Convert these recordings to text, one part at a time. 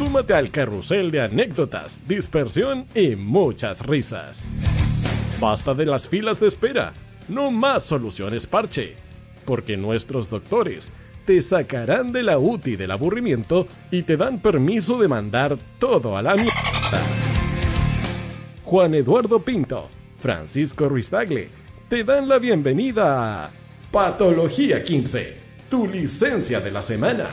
Súmate al carrusel de anécdotas, dispersión y muchas risas. Basta de las filas de espera, no más soluciones parche, porque nuestros doctores te sacarán de la UTI del aburrimiento y te dan permiso de mandar todo a la mierda. Juan Eduardo Pinto, Francisco Ruiz te dan la bienvenida a Patología 15, tu licencia de la semana.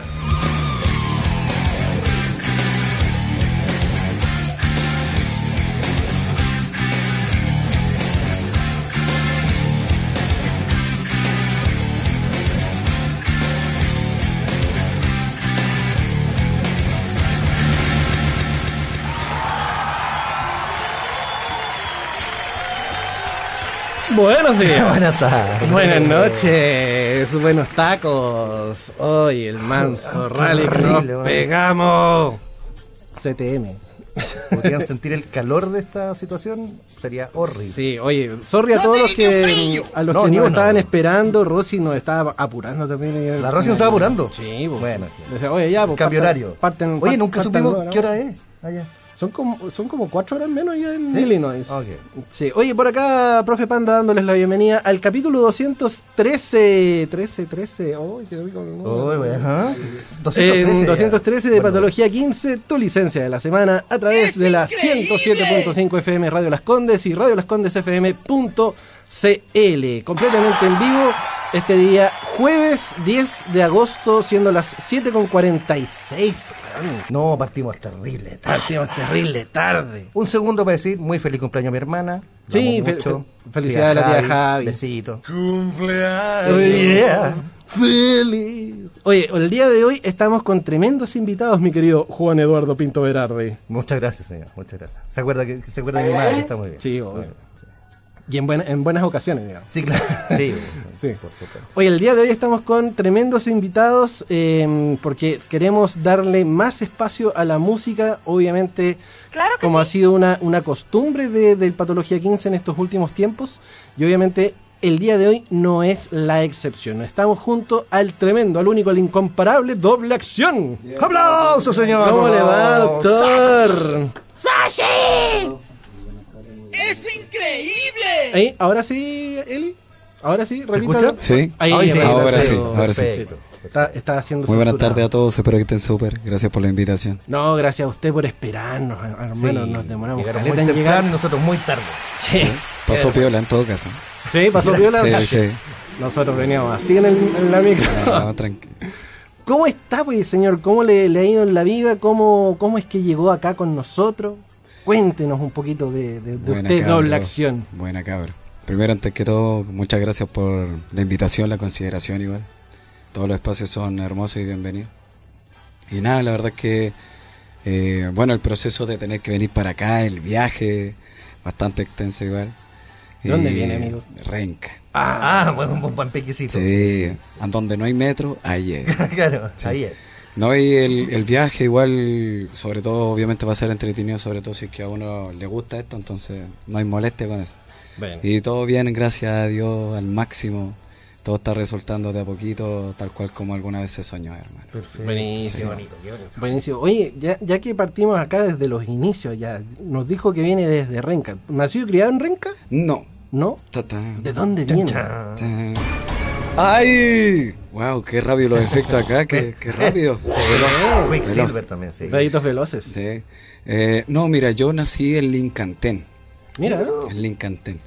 Buenos días. Buenas tardes. Buenas noches. Buenos tacos. Hoy el manso rally que nos pegamos. CTM. ¿Podrían sentir el calor de esta situación? Sería horrible. Sí, oye, sorry a todos los que a los No, que no, no, no. estaban esperando. Rosy nos estaba apurando también. ¿La Rosy nos estaba apurando? Sí, pues. Bueno. Decía, oye, ya, pues, Cambio horario. Parten, Oye, nunca partan supimos qué hora es. Allá. Son como, son como cuatro horas menos ya en ¿Sí? Illinois. Ok. Sí. Oye, por acá, profe Panda, dándoles la bienvenida al capítulo 213. 13, 13. Oh, rico el número. Uy, güey, ajá. En 213 ya. 213 de Bueno, Patología 15, tu licencia de la semana a través de la 107.5 FM Radio Las Condes y Radio Las Condes FM.cl. Completamente en vivo este día, jueves 10 de agosto, siendo las 7.46. weón. No, partimos terrible. tarde. Partimos terrible tarde. Un segundo para decir muy feliz cumpleaños a mi hermana. Sí, amo fe- mucho. fe- felicidades a la tía Javi. Besito. Oye, Yeah. Feliz. Oye, el día de hoy estamos con tremendos invitados, mi querido Juan Eduardo Pinto Berardi. Muchas gracias, señor. Muchas gracias. ¿Se acuerda, que, se acuerda de mi madre? Está muy bien. Sí, obvio. Y en, buena- en buenas ocasiones, digamos. Sí, claro. Sí, Sí. por supuesto. Hoy, el día de hoy estamos con tremendos invitados eh, porque queremos darle más espacio a la música, obviamente, como ha sido una, una costumbre de, del Patología 15 en estos últimos tiempos, y obviamente el día de hoy no es la excepción. Estamos junto al tremendo, al único, al incomparable doble acción. ¡Aplausos, señor! ¿Cómo le va, doctor? ¡Es increíble! Ahí, ahora sí, Eli. Ahora sí, repita. escucha? Sí. Ahí, Ahí sí, ahora sí, ahora sí. perfecto. Está, está haciendo Muy buenas tardes a todos, espero que estén súper. Gracias por la invitación. No, gracias a usted por esperarnos, hermano. Sí, nos demoramos Llegaron caleta muy en temprano y llegar. nosotros muy tarde. Sí, Pasó piola en todo caso. sí, pasó viola. Sí, sí. Nosotros veníamos así en, el- en la micro. No, tranqui- ¿Cómo está, pues, señor? ¿Cómo le, le ha ido en la vida? ¿Cómo, ¿Cómo es que llegó acá con nosotros? Cuéntenos un poquito de, de- de Buena usted, cabra. doble acción. Buena cabra. Primero, antes que todo, muchas gracias por la invitación, la consideración igual. Todos los espacios son hermosos y bienvenidos. Y nada, la verdad es que, eh, bueno, el proceso de tener que venir para acá, el viaje, bastante extenso igual. ¿De dónde viene, amigo? Renca. Ah, bueno, un buen pequecito. Sí, a donde no hay metro, ahí es. claro, Sí. ahí es. No, y el, el viaje igual, sobre todo, obviamente va a ser entretenido, sobre todo si es que a uno le gusta esto, entonces no hay molestia con eso. Bueno. Y todo bien, gracias a Dios, al máximo. Todo está resultando de a poquito, tal cual como alguna vez se soñó, hermano. Perfecto. Buenísimo. Qué bonito. Buenísimo. Oye, ya, ya que partimos acá desde los inicios, ya nos dijo que viene desde Renca. ¿Nació y criado en Renca? No. ¿No? Ta, ta, ¿De dónde viene? Ta. ¡Ay! ¡Wow! ¡Qué rápido los efectos acá! ¡Qué, qué rápido! Veloz. Veloz. Quicksilver también, sí. Deditos veloces. Sí. Eh, no, mira, yo nací en Lincantén. Mira, en Lincantén.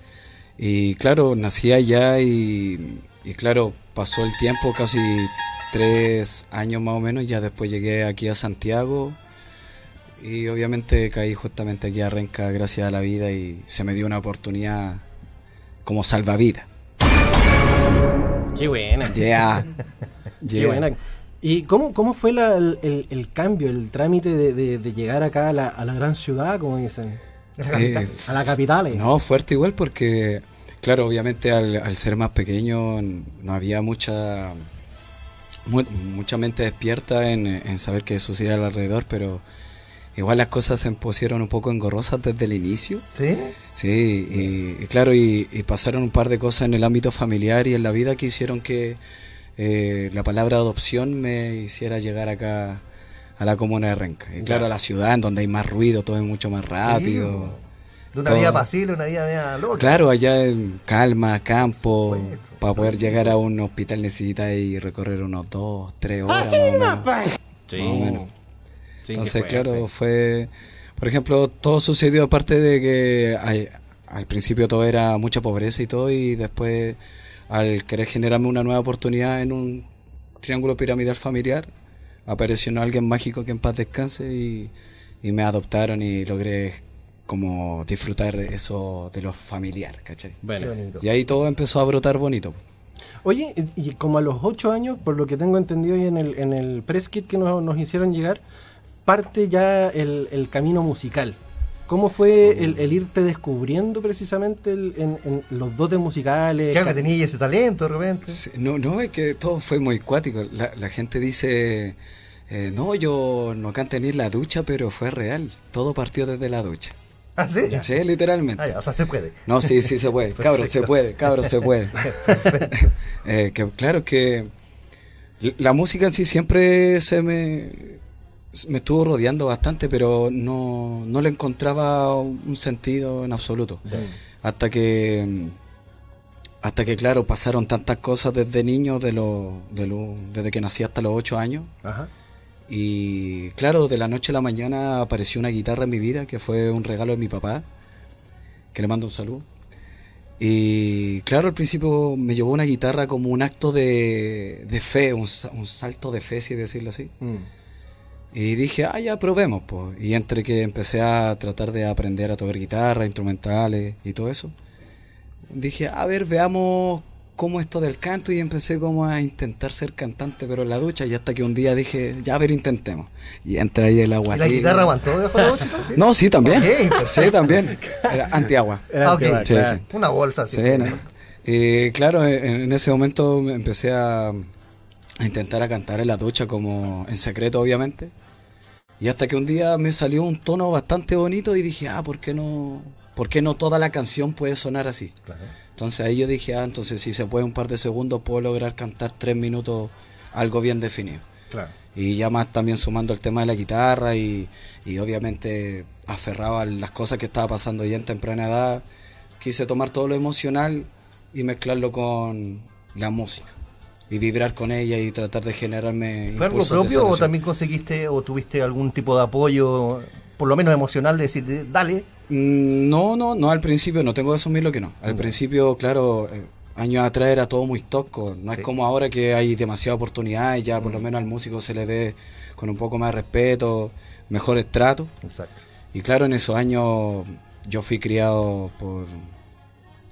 Y claro, nací allá y, y claro, pasó el tiempo, casi tres años más o menos, ya después llegué aquí a Santiago y obviamente caí justamente aquí a Renca gracias a la vida y se me dio una oportunidad como salvavidas. Qué buena. Yeah. Qué buena. ¿Y cómo, cómo fue el, cambio, el trámite de, llegar acá a la, gran ciudad, como dicen? Eh, a la capital. No, fuerte igual porque, claro, obviamente al, ser más pequeño no había mucha mucha mente despierta en, saber qué sucedía alrededor, pero igual las cosas se pusieron un poco engorrosas desde el inicio. Sí. Sí, y, claro, y, pasaron un par de cosas en el ámbito familiar y en la vida que hicieron que eh, la palabra adopción me hiciera llegar acá a la comuna de Renca. Y claro, a la ciudad en donde hay más ruido, todo es mucho más rápido. De una vida pasible, una vida loca. Claro, allá en calma, campo, para poder llegar a un hospital necesita ir recorrer unos dos, tres horas. Sí. Entonces, claro, fue... Por ejemplo, todo sucedió aparte de que al principio todo era mucha pobreza y todo, y después al querer generarme una nueva oportunidad en un triángulo piramidal familiar, apareció alguien mágico que en paz descanse y, y me adoptaron y logré como disfrutar eso de lo familiar, ¿cachai? Y ahí todo empezó a brotar bonito. Oye, y como a los ocho años, por lo que tengo entendido hoy en el, en el press kit que nos, hicieron llegar, parte ya el, camino musical. ¿Cómo fue el, irte descubriendo precisamente en, los dotes musicales? ¿Qué tenías ese talento de repente? no, no, es que todo fue muy cuático. La, gente dice, eh, no, yo no canté ni en la ducha, pero fue real. Todo partió desde la ducha. ¿Ah, sí? Sí, literalmente. Ah, o sea, se puede. No, sí, sí se puede. Cabro, se puede, cabro, se puede. eh, que, claro que la música en sí siempre se me, me estuvo rodeando bastante, pero no, no le encontraba un sentido en absoluto. Hasta que hasta que claro pasaron tantas cosas desde niño de lo, de lo, desde que nací hasta los ocho años Ajá. Y claro, de la noche a la mañana apareció una guitarra en mi vida, que fue un regalo de mi papá, que le mando un saludo. Y claro, al principio me llevó una guitarra como un acto de, fe, un, salto de fe, si decirlo así. Mm. Y dije, ah, ya probemos, pues. Y entre que empecé a tratar de aprender a tocar guitarra, instrumentales y todo eso, dije, a ver, veamos como esto del canto y empecé como a intentar ser cantante, pero en la ducha, y hasta que un día dije, ya a ver, intentemos. Y entré ahí el agua. ¿Y la guitarra aguantó debajo de la ducha? No, sí, también. sí, también. Era antiagua. Ah, Una bolsa. Sí, Y claro, en, ese momento empecé a, a intentar a cantar en la ducha, como en secreto, obviamente. Y hasta que un día me salió un tono bastante bonito y dije, ah, ¿por qué no, por qué no toda la canción puede sonar así? Claro. Entonces ahí yo dije, ah, entonces si se puede un par de segundos puedo lograr cantar tres minutos algo bien definido. Y ya más también sumando el tema de la guitarra y, obviamente aferrado a las cosas que estaba pasando ya en temprana edad, quise tomar todo lo emocional y mezclarlo con la música y vibrar con ella y tratar de generarme ¿Fue algo propio o también conseguiste o tuviste algún tipo de apoyo por lo menos emocional de decir dale Mm, no, no, no al principio, no tengo que asumir lo que no. Al principio, claro, eh, años atrás era todo muy tosco. No es como ahora que hay demasiada oportunidad y ya por lo menos al músico se le ve con un poco más de respeto, mejores tratos. Exacto. Y claro, en esos años yo fui criado por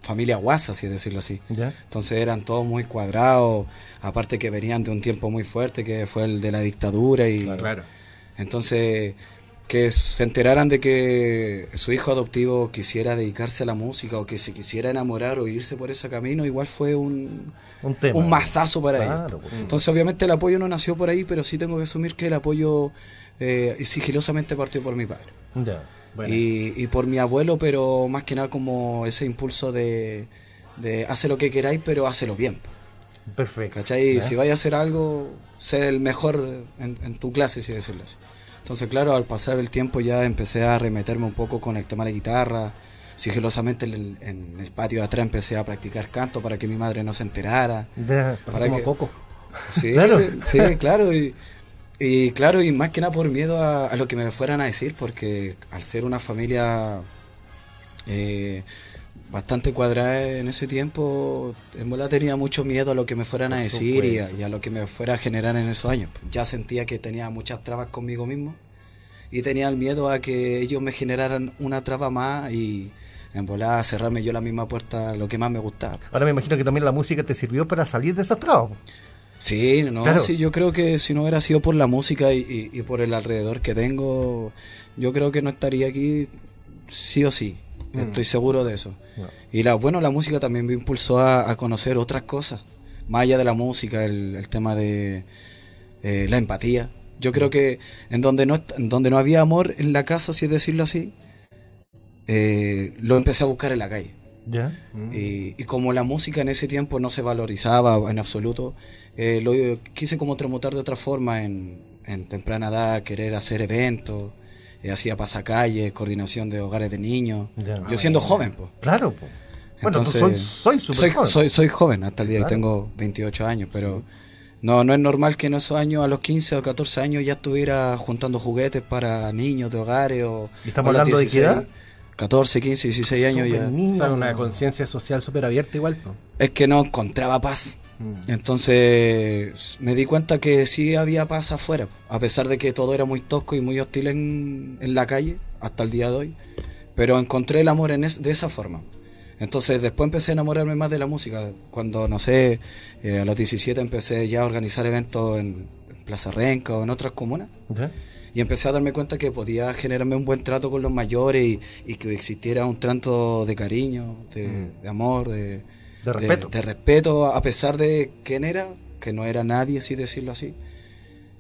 familia guasa, si decirlo así. Entonces eran todos muy cuadrados, aparte que venían de un tiempo muy fuerte que fue el de la dictadura y claro. entonces que se enteraran de que su hijo adoptivo quisiera dedicarse a la música o que se quisiera enamorar o irse por ese camino, igual fue un, un, un masazo para él. Entonces, obviamente, el apoyo no nació por ahí, pero sí tengo que asumir que el apoyo eh, sigilosamente partió por mi padre. Y, y, por mi abuelo, pero más que nada como ese impulso de, de hace lo que queráis, pero hácelo bien. Perfecto. ¿Cachai? Si vais a hacer algo, sé el mejor en, en tu clase, si decirlo así. Entonces, claro, al pasar el tiempo ya empecé a remeterme un poco con el tema de la guitarra. Sigilosamente en, el patio de atrás empecé a practicar canto para que mi madre no se enterara. para como poco. Sí, claro. sí, claro. Y, claro, y más que nada por miedo a, lo que me fueran a decir, porque al ser una familia eh, bastante cuadrada en ese tiempo, en verdad tenía mucho miedo a lo que me fueran a decir y a, lo que me fuera a generar en esos años. Ya sentía que tenía muchas trabas conmigo mismo y tenía el miedo a que ellos me generaran una traba más y en volar a cerrarme yo la misma puerta lo que más me gustaba. Ahora me imagino que también la música te sirvió para salir de esas trabas. Sí, no, sí, yo creo que si no hubiera sido por la música y, por el alrededor que tengo, yo creo que no estaría aquí sí o sí. Mm. Estoy seguro de eso. Y la, bueno, la música también me impulsó a, conocer otras cosas, más allá de la música, el, tema de eh, la empatía. Yo creo mm. que en donde no, donde no había amor en la casa, si es decirlo así, eh, lo empecé a buscar en la calle. Mm. Y, como la música en ese tiempo no se valorizaba en absoluto, eh, lo quise como tramutar de otra forma en, temprana edad, querer hacer eventos, eh, hacía pasacalles, coordinación de hogares de niños. Yo siendo joven, pues. Claro, pues. Bueno, soy, soy, soy, joven. Soy, soy, joven hasta el día de hoy, tengo 28 años, pero no, no es normal que en esos años, a los 15 o 14 años, ya estuviera juntando juguetes para niños de hogares o... ¿Y estamos hablando de qué edad? 14, 15, 16 años ya. O sea, una conciencia social súper abierta igual. Es que no encontraba paz. Mm. Entonces me di cuenta que sí había paz afuera, a pesar de que todo era muy tosco y muy hostil en, la calle, hasta el día de hoy. Pero encontré el amor en de esa forma. Entonces después empecé a enamorarme más de la música. Cuando, no sé, eh, a los 17 empecé ya a organizar eventos en, Plaza Renca o en otras comunas y empecé a darme cuenta que podía generarme un buen trato con los mayores y, que existiera un trato de cariño, de, mm. amor, de, respeto. De, respeto, a pesar de quién era, que no era nadie, si decirlo así.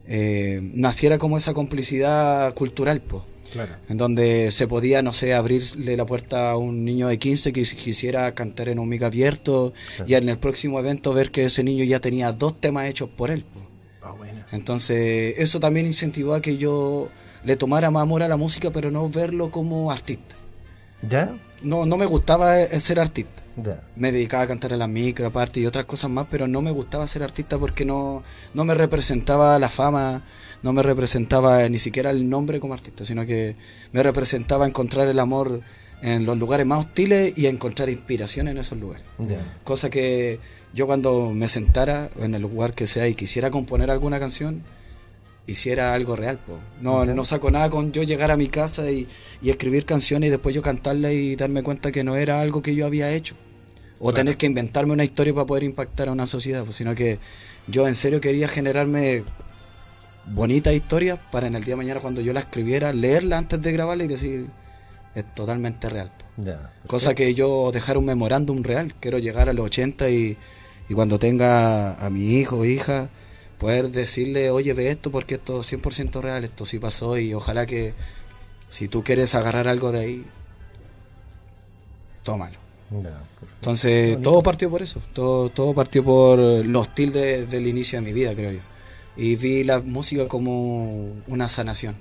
Eh, naciera como esa complicidad cultural, pues. Claro. En donde se podía, no sé, abrirle la puerta a un niño de 15 que quisiera cantar en un mic abierto y en el próximo evento ver que ese niño ya tenía dos temas hechos por él. Entonces, eso también incentivó a que yo le tomara más amor a la música, pero no verlo como artista. ¿Ya? No, no me gustaba e-, ser artista. Me dedicaba a cantar en la micro aparte y otras cosas más, pero no me gustaba ser artista porque no, no me representaba la fama, no me representaba ni siquiera el nombre como artista, sino que me representaba encontrar el amor en los lugares más hostiles y encontrar inspiración en esos lugares. Cosa que yo cuando me sentara en el lugar que sea y quisiera componer alguna canción, hiciera algo real. No, no saco nada con yo llegar a mi casa y, escribir canciones y después yo cantarla y darme cuenta que no era algo que yo había hecho. O tener que inventarme una historia para poder impactar a una sociedad, pues, sino que yo en serio quería generarme bonitas historias para en el día de mañana cuando yo la escribiera, leerla antes de grabarla y decir, es totalmente real. Cosa que yo dejar un memorándum real, quiero llegar a los 80 y, y cuando tenga a mi hijo o hija, poder decirle, oye, ve esto porque esto es 100% real, esto sí pasó y ojalá que si tú quieres agarrar algo de ahí, tómalo. Entonces, todo partió por eso, todo, todo partió por lo hostil del inicio de mi vida, creo yo. Y vi la música como una sanación.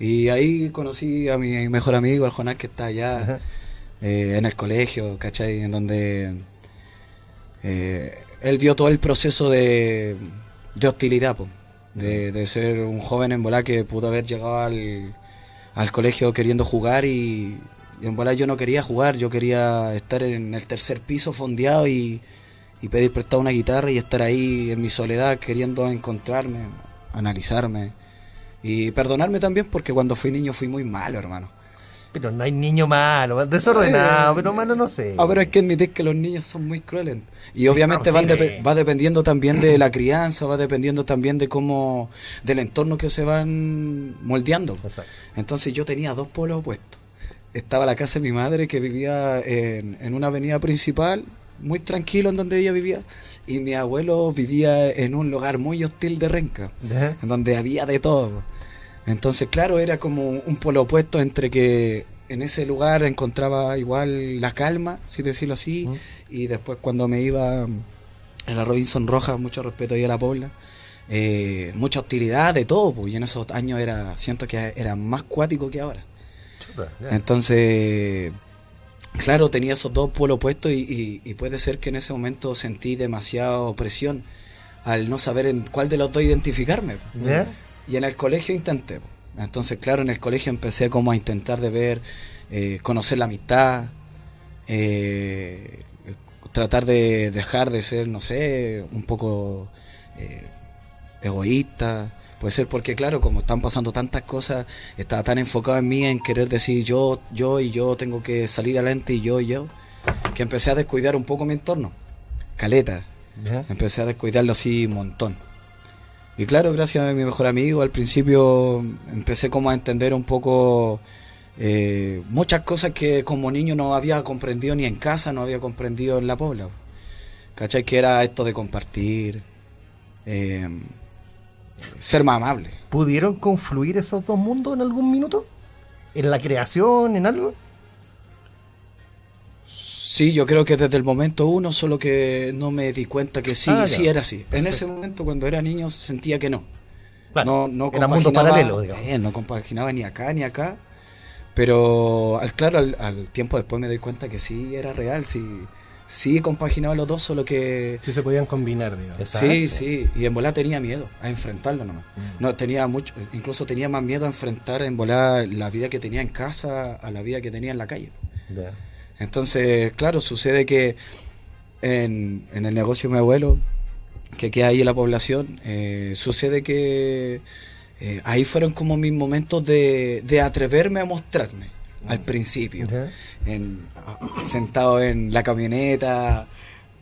Y ahí conocí a mi mejor amigo, el Jonás, que está allá eh, en el colegio, ¿cachai? En donde eh, él vio todo el proceso de, hostilidad, de, ser un joven en bola que pudo haber llegado al, colegio queriendo jugar y, en bola yo no quería jugar, yo quería estar en el tercer piso fondeado y, y pedir prestado una guitarra y estar ahí en mi soledad queriendo encontrarme, analizarme y perdonarme también porque cuando fui niño fui muy malo, hermano. Pero no hay niño malo, desordenado, pero malo no sé. Ah, pero hay que admitir que los niños son muy crueles. Y obviamente va dependiendo también de la crianza, va dependiendo también de cómo, del entorno que se van moldeando. Entonces yo tenía dos polos opuestos. Estaba la casa de mi madre que vivía en, en una avenida principal, muy tranquilo en donde ella vivía, y mi abuelo vivía en un lugar muy hostil de Renca, en donde había de todo. Entonces, claro, era como un polo opuesto entre que en ese lugar encontraba igual la calma, si decirlo así, y después cuando me iba a la Robinson Roja, mucho respeto ahí a la Pobla, eh, mucha hostilidad de todo, pues, y en esos años era, siento que era más cuático que ahora. Entonces, claro, tenía esos dos polos opuestos y, puede ser que en ese momento sentí demasiada presión al no saber en cuál de los dos identificarme. Y en el colegio intenté. Entonces, claro, en el colegio empecé como a intentar de ver, eh, conocer la amistad, eh, tratar de dejar de ser, no sé, un poco eh, egoísta. Puede ser porque, claro, como están pasando tantas cosas, estaba tan enfocado en mí, en querer decir yo, yo y yo tengo que salir adelante y yo y yo, que empecé a descuidar un poco mi entorno. Caleta. Empecé a descuidarlo así un montón. Y claro, gracias a mi mejor amigo, al principio empecé como a entender un poco eh, muchas cosas que como niño no había comprendido ni en casa, no había comprendido en la pobla. ¿Cachai? Que era esto de compartir, eh, ser más amable. ¿Pudieron confluir esos dos mundos en algún minuto? ¿En la creación, en algo? Sí, yo creo que desde el momento uno, solo que no me di cuenta que sí, ah, sí era así. En ese momento, cuando era niño, sentía que no. no, no era mundo paralelo, digamos. no compaginaba ni acá ni acá. Pero, al claro, al, tiempo después me doy cuenta que sí era real, sí, sí compaginaba los dos, solo que... Sí se podían combinar, digamos. Sí, sí, y en volar tenía miedo a enfrentarlo nomás. Mm. No, tenía mucho, incluso tenía más miedo a enfrentar en volar la vida que tenía en casa a la vida que tenía en la calle. Entonces, claro, sucede que en, el negocio de mi abuelo, que queda ahí en la población, eh, sucede que eh, ahí fueron como mis momentos de, atreverme a mostrarme al principio. sentado en la camioneta,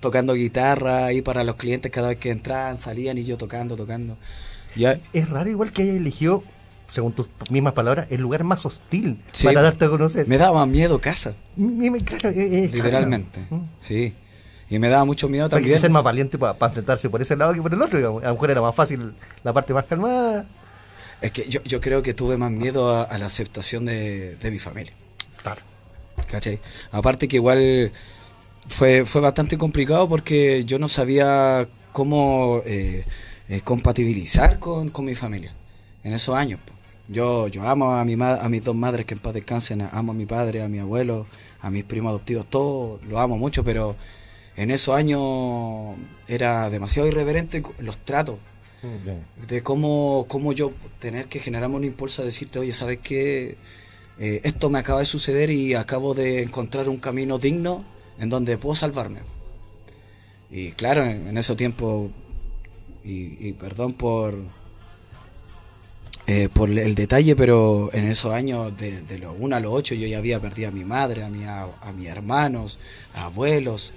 tocando guitarra ahí para los clientes cada vez que entraban, salían y yo tocando, tocando. Ya. Es raro igual que haya elegido según tus mismas palabras, el lugar más hostil para darte a conocer. Me daba miedo casa. Literalmente, mm. sí. Y me daba mucho miedo también. Hay que ser más valiente para, enfrentarse por ese lado que por el otro. A lo mejor era más fácil la parte más calmada. Es que yo, yo creo que tuve más miedo a, la aceptación de, mi familia. Claro. ¿Cachai? Aparte que igual fue, fue bastante complicado porque yo no sabía cómo eh, eh, compatibilizar con, con mi familia en esos años. Yo, yo amo a, mi a mis dos madres que en paz descansen, amo a mi padre, a mi abuelo, a mis primos adoptivos, todos lo amo mucho, pero en esos años era demasiado irreverente los tratos. De cómo, cómo yo tener que generarme un impulso a decirte, oye, ¿sabes qué? Eh, esto me acaba de suceder y acabo de encontrar un camino digno en donde puedo salvarme. Y claro, en, ese tiempo, y perdón por, eh, por el detalle, pero en esos años, de, los 1 a los 8, yo ya había perdido a mi madre, a, mi, a, mis hermanos, a abuelos,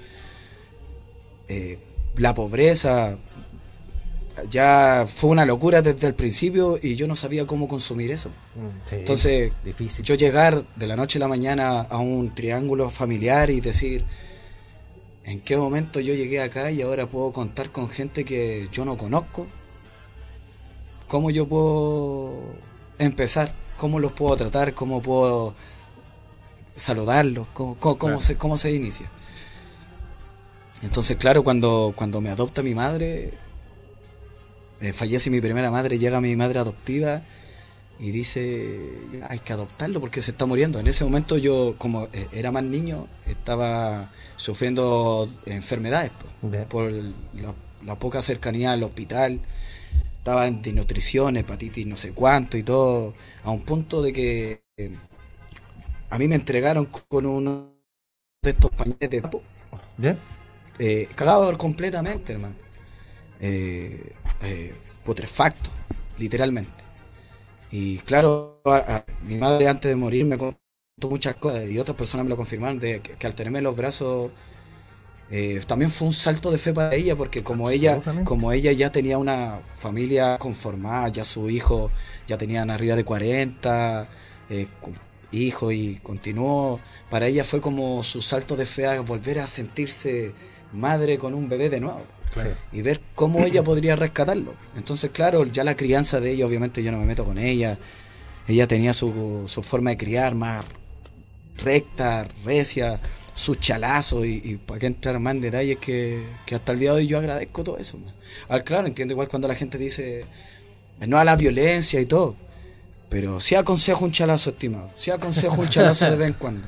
eh, la pobreza. Ya fue una locura desde el principio y yo no sabía cómo consumir eso. Mm, Entonces, difícil. yo llegar de la noche a la mañana a un triángulo familiar y decir, ¿en qué momento yo llegué acá y ahora puedo contar con gente que yo no conozco? cómo yo puedo empezar, cómo los puedo tratar, cómo puedo saludarlos, cómo, se, cómo se inicia. Entonces, claro, cuando, cuando me adopta mi madre, eh, fallece mi primera madre, llega mi madre adoptiva y dice, hay que adoptarlo porque se está muriendo. En ese momento yo, como eh, era más niño, estaba sufriendo enfermedades por la, la, poca cercanía al hospital estaba en desnutrición, hepatitis no sé cuánto y todo, a un punto de que eh, a mí me entregaron con uno de estos pañales de tapo. ¿Bien? Eh, cagado completamente, hermano. Eh, eh, putrefacto, literalmente. Y claro, mi madre antes de morir me contó muchas cosas y otras personas me lo confirmaron de que al tenerme los brazos eh, también fue un salto de fe para ella porque como ella como ella ya tenía una familia conformada ya su hijo ya tenían arriba de 40 eh, hijos y continuó para ella fue como su salto de fe a volver a sentirse madre con un bebé de nuevo y ver cómo ella podría rescatarlo. Entonces claro ya la crianza de ella obviamente yo no me meto con ella. Ella tenía su, su forma de criar más recta recia sus chalazos y, para que entrar más en detalles que, hasta el día de hoy yo agradezco todo eso. Al claro, entiendo igual cuando la gente dice no a la violencia y todo, pero sí aconsejo un chalazo, estimado, sí aconsejo un chalazo de vez en cuando,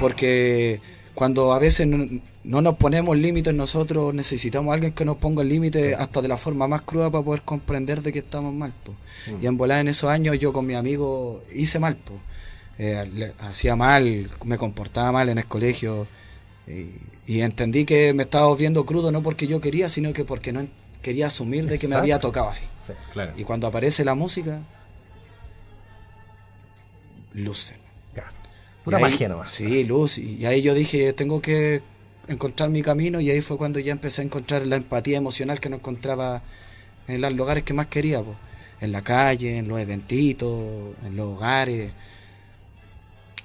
porque cuando a veces nos ponemos límites nosotros, necesitamos a alguien que nos ponga el límite hasta de la forma más cruda para poder comprender de que estamos mal. Mm. Y en volar en esos años yo con mi amigo hice mal. pues eh, hacía mal, me comportaba mal en el colegio y, entendí que me estaba viendo crudo no porque yo quería, sino que porque no quería asumir de que me había tocado así. Y cuando aparece la música, luce. Una magia nomás. Sí, luz. Y ahí yo dije, tengo que encontrar mi camino y ahí fue cuando ya empecé a encontrar la empatía emocional que no encontraba en los lugares que más quería, en la calle, en los eventitos, en los hogares.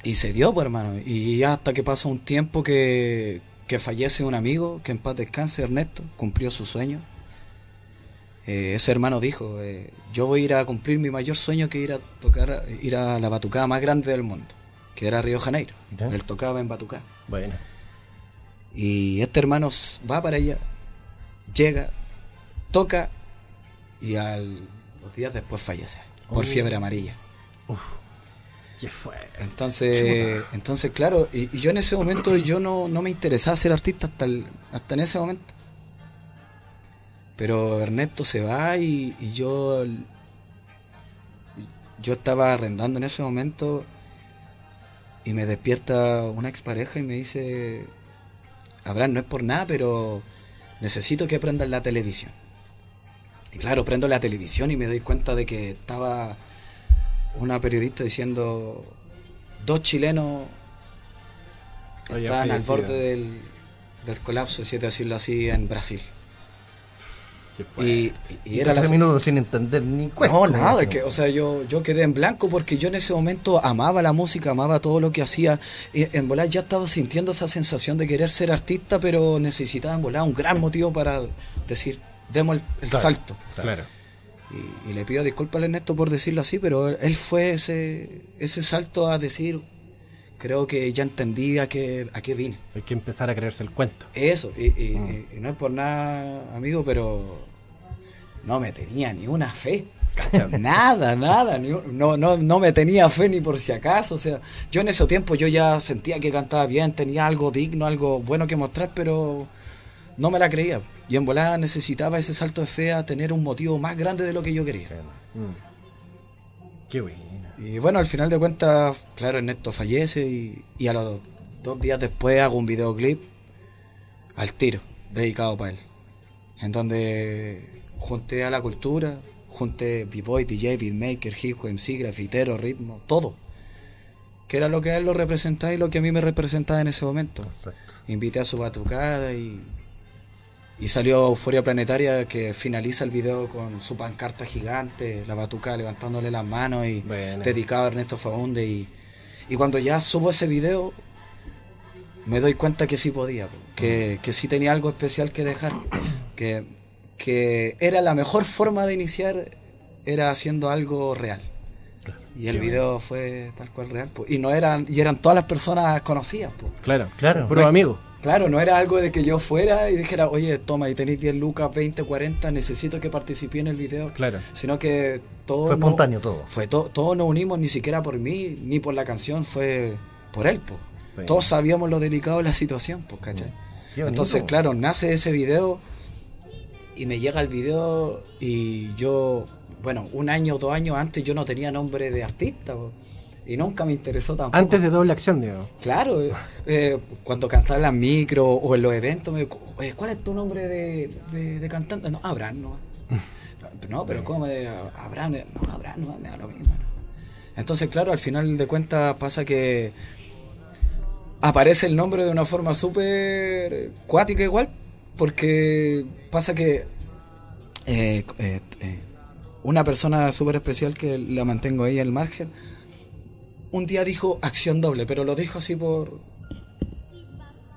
Y se dio, pues hermano. Y hasta que pasa un tiempo que, que fallece un amigo, que en paz descanse, Ernesto, cumplió su sueño. Eh, ese hermano dijo, eh, yo voy a ir a cumplir mi mayor sueño que ir a tocar, ir a la batucada más grande del mundo, que era Río Janeiro. Él tocaba en batucada. Bueno. Y este hermano va para allá, llega, toca y al los días después fallece por oh. fiebre amarilla. Uf. ¿Qué fue? Entonces, entonces claro, y, yo en ese momento yo no, no me interesaba ser artista hasta, hasta en ese momento. Pero Ernesto se va y, y yo yo estaba arrendando en ese momento y me despierta una expareja y me dice, Abraham, no es por nada, pero necesito que prendan la televisión. Y claro, prendo la televisión y me doy cuenta de que estaba una periodista diciendo, dos chilenos estaban al borde del, del colapso, si decirlo así, en Brasil. Y, era la minutos sin entender ni No, nada, que, o sea, yo, yo quedé en blanco porque yo en ese momento amaba la música, amaba todo lo que hacía. Y en volar ya estaba sintiendo esa sensación de querer ser artista, pero necesitaba en volar un gran motivo para decir, demos el, salto. Claro. Y, le pido disculpas a Ernesto por decirlo así, pero él fue ese, ese salto a decir, creo que ya entendí a qué, a qué vine. Hay que empezar a creerse el cuento. Eso, y, mm. no es por nada, amigo, pero no me tenía ni una fe. nada, nada, no, no, no me tenía fe ni por si acaso. O sea, yo en ese tiempo yo ya sentía que cantaba bien, tenía algo digno, algo bueno que mostrar, pero no me la creía. Y en volada necesitaba ese salto de fe a tener un motivo más grande de lo que yo quería. Mm. Qué bueno. Y bueno, al final de cuentas, claro, Ernesto fallece y, a los dos días después hago un videoclip al tiro, dedicado para él. En donde junté a la cultura, junté b-boy, DJ, beatmaker, hip hop, MC, grafitero, ritmo, todo. Que era lo que a él lo representaba y lo que a mí me representaba en ese momento. Invité a su batucada y y salió Euforia Planetaria que finaliza el video con su pancarta gigante, la batuca levantándole las manos y dedicado a Ernesto Faunde. Y, y, cuando ya subo ese video, me doy cuenta que sí podía, que, que sí tenía algo especial que dejar, que, que era la mejor forma de iniciar, era haciendo algo real. Y el video fue tal cual real. Y no eran, y eran todas las personas conocidas. Claro, claro, puro amigo. Claro, no era algo de que yo fuera y dijera, oye, toma, y tenéis 10 lucas, 20, 40, necesito que participé en el video. Claro. Sino que todo. Fue espontáneo todo. Fue todo, todos nos unimos, ni siquiera por mí, ni por la canción, fue por él, pues. Todos sabíamos lo delicado de la situación, pues, ¿cachai? Entonces, claro, nace ese video y me llega el video y yo, bueno, un año o dos años antes yo no tenía nombre de artista, pues y nunca me interesó tampoco. Antes de doble acción, digo. Claro, eh, eh, cuando cantaba en las micro o en los eventos, me Oye, ¿cuál es tu nombre de, de, cantante? No, Abraham, no. no, pero ¿cómo? Abraham, no, Abraham, no, me da lo mismo. Entonces, claro, al final de cuentas pasa que aparece el nombre de una forma súper cuática igual, porque pasa que eh, una persona súper especial que la mantengo ahí al margen, un día dijo acción doble, pero lo dijo así por.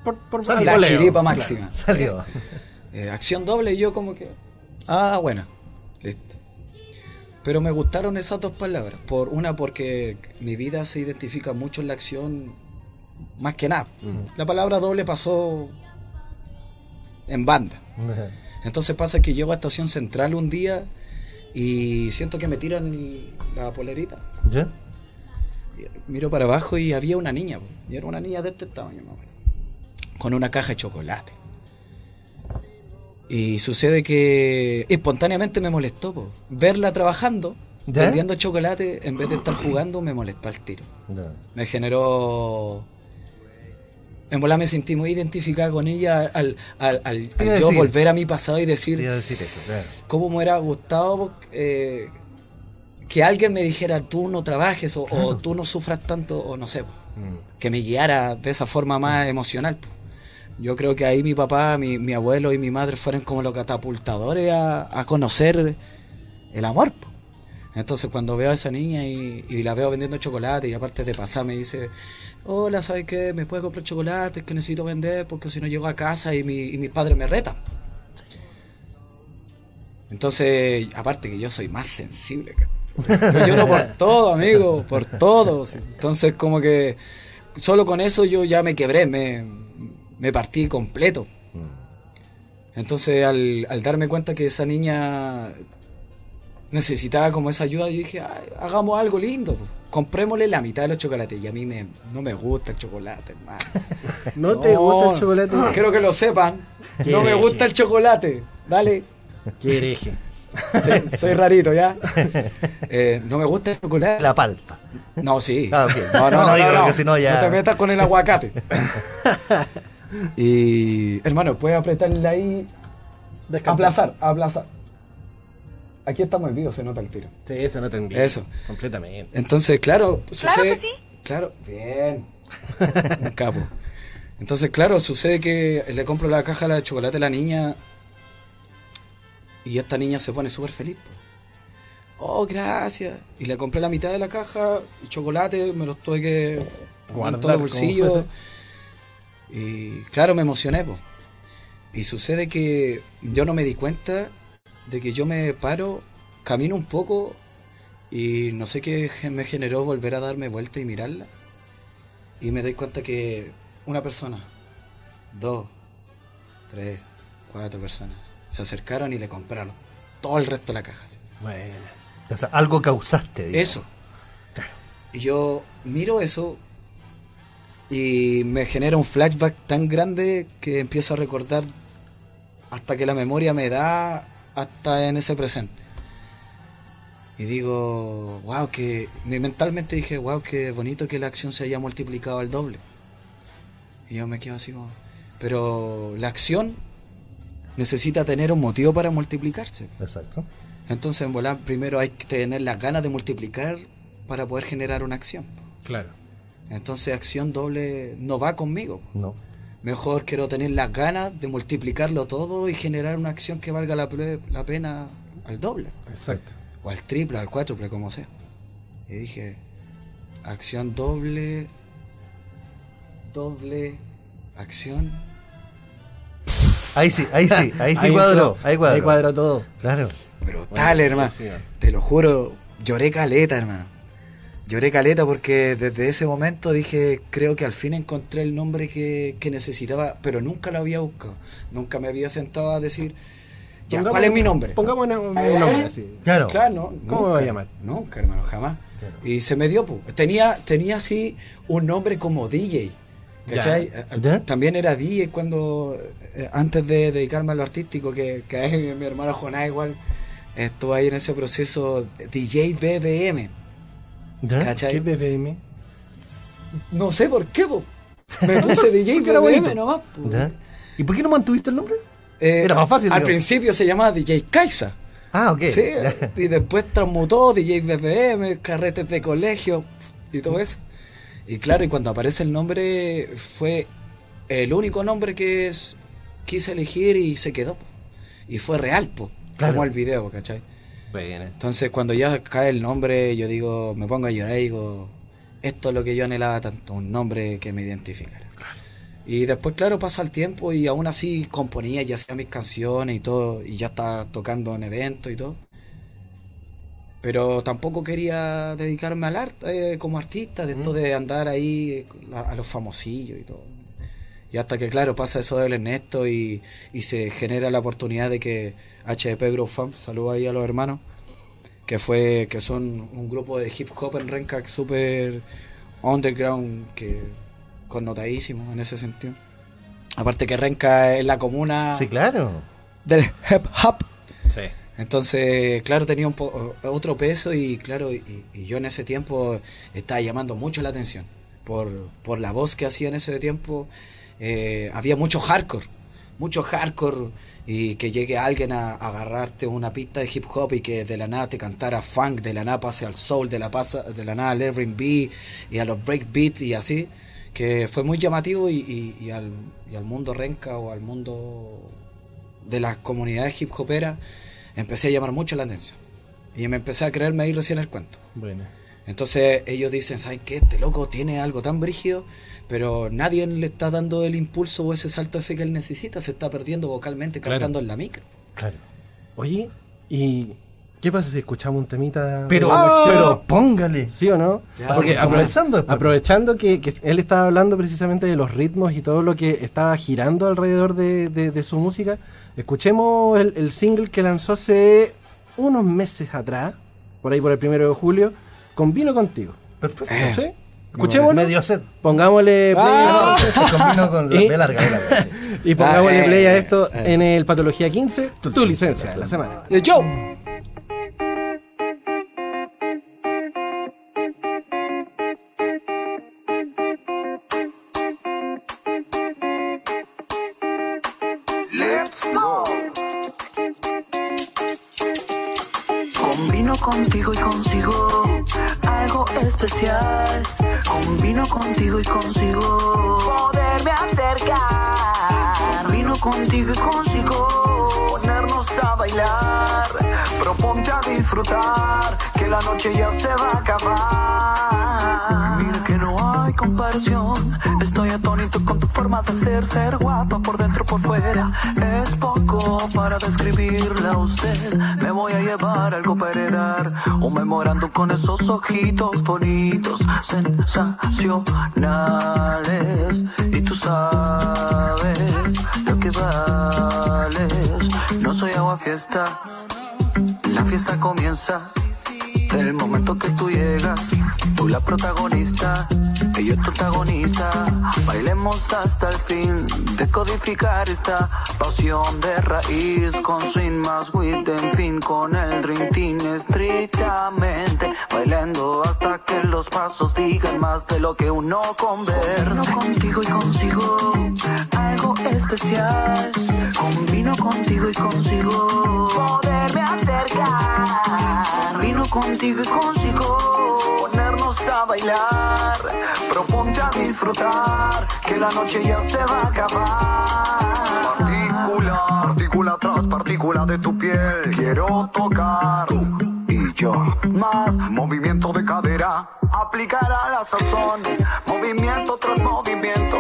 Por, por la chiripa máxima. salió. Eh, acción doble y yo, como que. Ah, bueno, listo. Pero me gustaron esas dos palabras. Por una, porque mi vida se identifica mucho en la acción, más que nada. La palabra doble pasó en banda. Entonces pasa que llego a Estación Central un día y siento que me tiran la polerita. ¿Ya? Miro para abajo y había una niña, y era una niña de este tamaño, con una caja de chocolate. Y sucede que espontáneamente me molestó, verla trabajando, vendiendo chocolate, en vez de estar jugando, me molestó al tiro. Me generó... En volar me sentí muy identificada con ella al, al, yo volver a mi pasado y decir, cómo me hubiera gustado eh, que alguien me dijera, tú no trabajes o, tú no sufras tanto, o no sé, mm. que me guiara de esa forma más emocional. Yo creo que ahí mi papá, mi, mi abuelo y mi madre fueron como los catapultadores a, a conocer el amor. Entonces cuando veo a esa niña y, la veo vendiendo chocolate y aparte de pasar me dice, hola, ¿sabes qué? ¿Me puedes comprar chocolate? Es que necesito vender porque si no llego a casa y, mi, y mis padres me retan. Entonces, aparte que yo soy más sensible. Yo lloro por todo, amigo, por todo. Entonces como que solo con eso yo ya me quebré, me, me partí completo. Entonces al, al darme cuenta que esa niña necesitaba como esa ayuda, yo dije, hagamos algo lindo, comprémosle la mitad de los chocolates. Y a mí me, no me gusta el chocolate, hermano. ¿No, te gusta el chocolate? Quiero que lo sepan. No me gusta el chocolate. Dale. Qué hereje. soy rarito, ¿ya? Eh, no me gusta el chocolate. La palpa. No, sí. Ah, no, no, no, no, no, no, ya... no te metas con el aguacate. y, hermano, puedes apretarle ahí. Aplazar, aplazar. Aquí estamos en vivo, se nota el tiro. Sí, se nota en vivo. Eso. Completamente. Entonces, claro, sucede. Claro, bien. Un capo. Entonces, claro, sucede que le compro la caja de chocolate a la niña y esta niña se pone súper feliz. Oh, gracias. Y le compré la mitad de la caja, chocolate, me los tuve que guardar en todo el bolsillo. Y claro, me emocioné. pues. Y sucede que yo no me di cuenta de que yo me paro, camino un poco y no sé qué me generó volver a darme vuelta y mirarla. Y me doy cuenta que una persona, dos, tres, cuatro personas se acercaron y le compraron todo el resto de la caja. Bueno. O sea, algo causaste. Eso. Y yo miro eso y me genera un flashback tan grande que empiezo a recordar hasta que la memoria me da hasta en ese presente. Y digo, wow, que mentalmente dije, wow, qué bonito que la acción se haya multiplicado al doble. Y yo me quedo así como, pero la acción necesita tener un motivo para multiplicarse. Exacto. Entonces, en volar, primero hay que tener las ganas de multiplicar para poder generar una acción. Claro. Entonces, acción doble no va conmigo. No. Mejor quiero tener las ganas de multiplicarlo todo y generar una acción que valga la, la pena al doble. Exacto. O al triple, al cuádruple, como sea. Y dije, acción doble, doble, acción. Ahí sí, ahí sí, ahí sí cuadró, ahí cuadró. Ahí cuadró todo. Claro. Pero tal, hermano. Te lo juro, lloré caleta, hermano. Lloré caleta porque desde ese momento dije, creo que al fin encontré el nombre que, necesitaba, pero nunca lo había buscado. Nunca me había sentado a decir, ya, ¿cuál es mi nombre? Pongamos un nombre así. Claro. Claro, ¿Cómo me voy a llamar? Nunca, hermano, jamás. Y se me dio, pues. Tenía, tenía así un nombre como DJ. ¿Cachai? También era DJ cuando, eh, antes de dedicarme a lo artístico, que, que mi, mi hermano Jonás igual estuvo ahí en ese proceso DJ BBM. ¿Qué BBM? No sé por qué, Me puse DJ BBM nomás. ¿Y por qué no mantuviste el nombre? Eh, Era más fácil. Al principio se llamaba DJ Kaisa. Ah, ok. Sí, y después transmutó DJ BBM, carretes de colegio y todo eso. Y claro, y cuando aparece el nombre, fue el único nombre que es, quise elegir y se quedó. Y fue real, pues. Como el video, ¿cachai? Entonces, cuando ya cae el nombre, yo digo, me pongo a llorar y digo, esto es lo que yo anhelaba tanto, un nombre que me identificara. Y después, claro, pasa el tiempo y aún así componía ya sea mis canciones y todo, y ya estaba tocando en eventos y todo. Pero tampoco quería dedicarme al arte eh, como artista, de esto de andar ahí a, los famosillos y todo. Y hasta que, claro, pasa eso del Ernesto y, y se genera la oportunidad de que HDP Grow Fam, saludo ahí a los hermanos, que fue que son un grupo de hip hop en Renca súper underground, que connotadísimo en ese sentido. Aparte que Renca es la comuna sí, claro. del hip hop. Sí. Entonces, claro, tenía un otro peso y claro, y, yo en ese tiempo estaba llamando mucho la atención por, por la voz que hacía en ese tiempo. Eh, había mucho hardcore, mucho hardcore y que llegue alguien a, agarrarte una pista de hip hop y que de la nada te cantara funk, de la nada pase al soul, de la, pasa, de la nada al R&B y a los break beats y así, que fue muy llamativo y, al, y al mundo renca o al mundo de las comunidades hip hoperas empecé a llamar mucho la atención. Y me empecé a creerme ahí recién el cuento. Bueno. Entonces ellos dicen, ¿saben qué? Este loco tiene algo tan brígido, pero nadie le está dando el impulso o ese salto de fe que él necesita. Se está perdiendo vocalmente cantando en la micro. Claro. Oye, ¿y qué pasa si escuchamos un temita? Pero, pero póngale. ¿Sí o no? Porque aprovechando, aprovechando que, él estaba hablando precisamente de los ritmos y todo lo que estaba girando alrededor de, su música, escuchemos el, el single que lanzó hace unos meses atrás, por ahí por el primero de julio, con Vino Contigo. Perfecto. ¿Sí? Escuchémoslo. Medio set. Pongámosle play ah, a con y, larga, y pongámosle ah, play a eh, esto eh. en el Patología 15, tu, licencia de la semana. ¡De contigo y consigo algo especial. Combino contigo y consigo poderme acercar. Vino contigo y consigo ponernos a bailar. Proponte a disfrutar que la noche ya se va a acabar. Mira que no hay comparación. Estoy atónito con tu forma de ser, ser guapa por dentro por fuera. Es para describirla a usted. Me voy a llevar algo para heredar. Un memorando con esos ojitos bonitos, sensacionales. Y tú sabes lo que vales. No soy agua fiesta. La fiesta comienza el momento que tú llegas, tú la protagonista, y yo protagonista. Bailemos hasta el fin, decodificar esta pasión de raíz. Con swing más wit, en fin, con el dream estrictamente. Bailando hasta que los pasos digan más de lo que uno conversa. contigo y consigo especial. Combino contigo y consigo poderme acercar. Vino contigo y consigo ponernos a bailar. Proponte a disfrutar que la noche ya se va a acabar. Partícula, partícula tras partícula de tu piel. Quiero tocar y yo más movimiento de cadera aplicará la sazón, movimiento tras movimiento,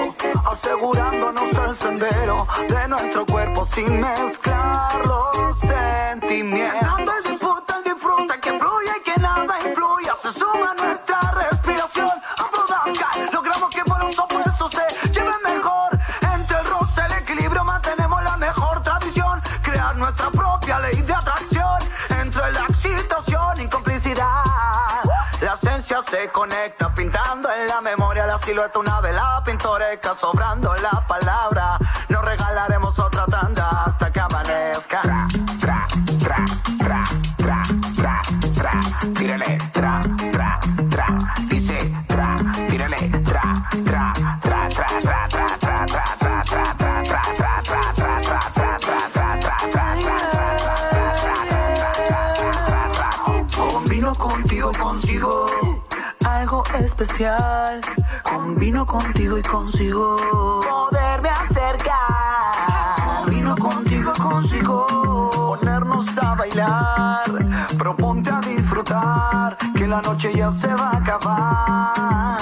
asegurándonos el sendero de nuestro cuerpo sin mezclar los sentimientos. Disfruta, disfruta, que fluye y que nada influya, se suma nuestra respiración. Afrodasca, logramos que por un se conecta pintando en la memoria la silueta una vela pintoresca sobrando la palabra. Nos regalaremos otra tanda hasta que amanezca. Tra tra tra tra tra tra tra especial. Combino contigo y consigo poderme acercar. Combino contigo y consigo ponernos a bailar. Proponte a disfrutar que la noche ya se va a acabar.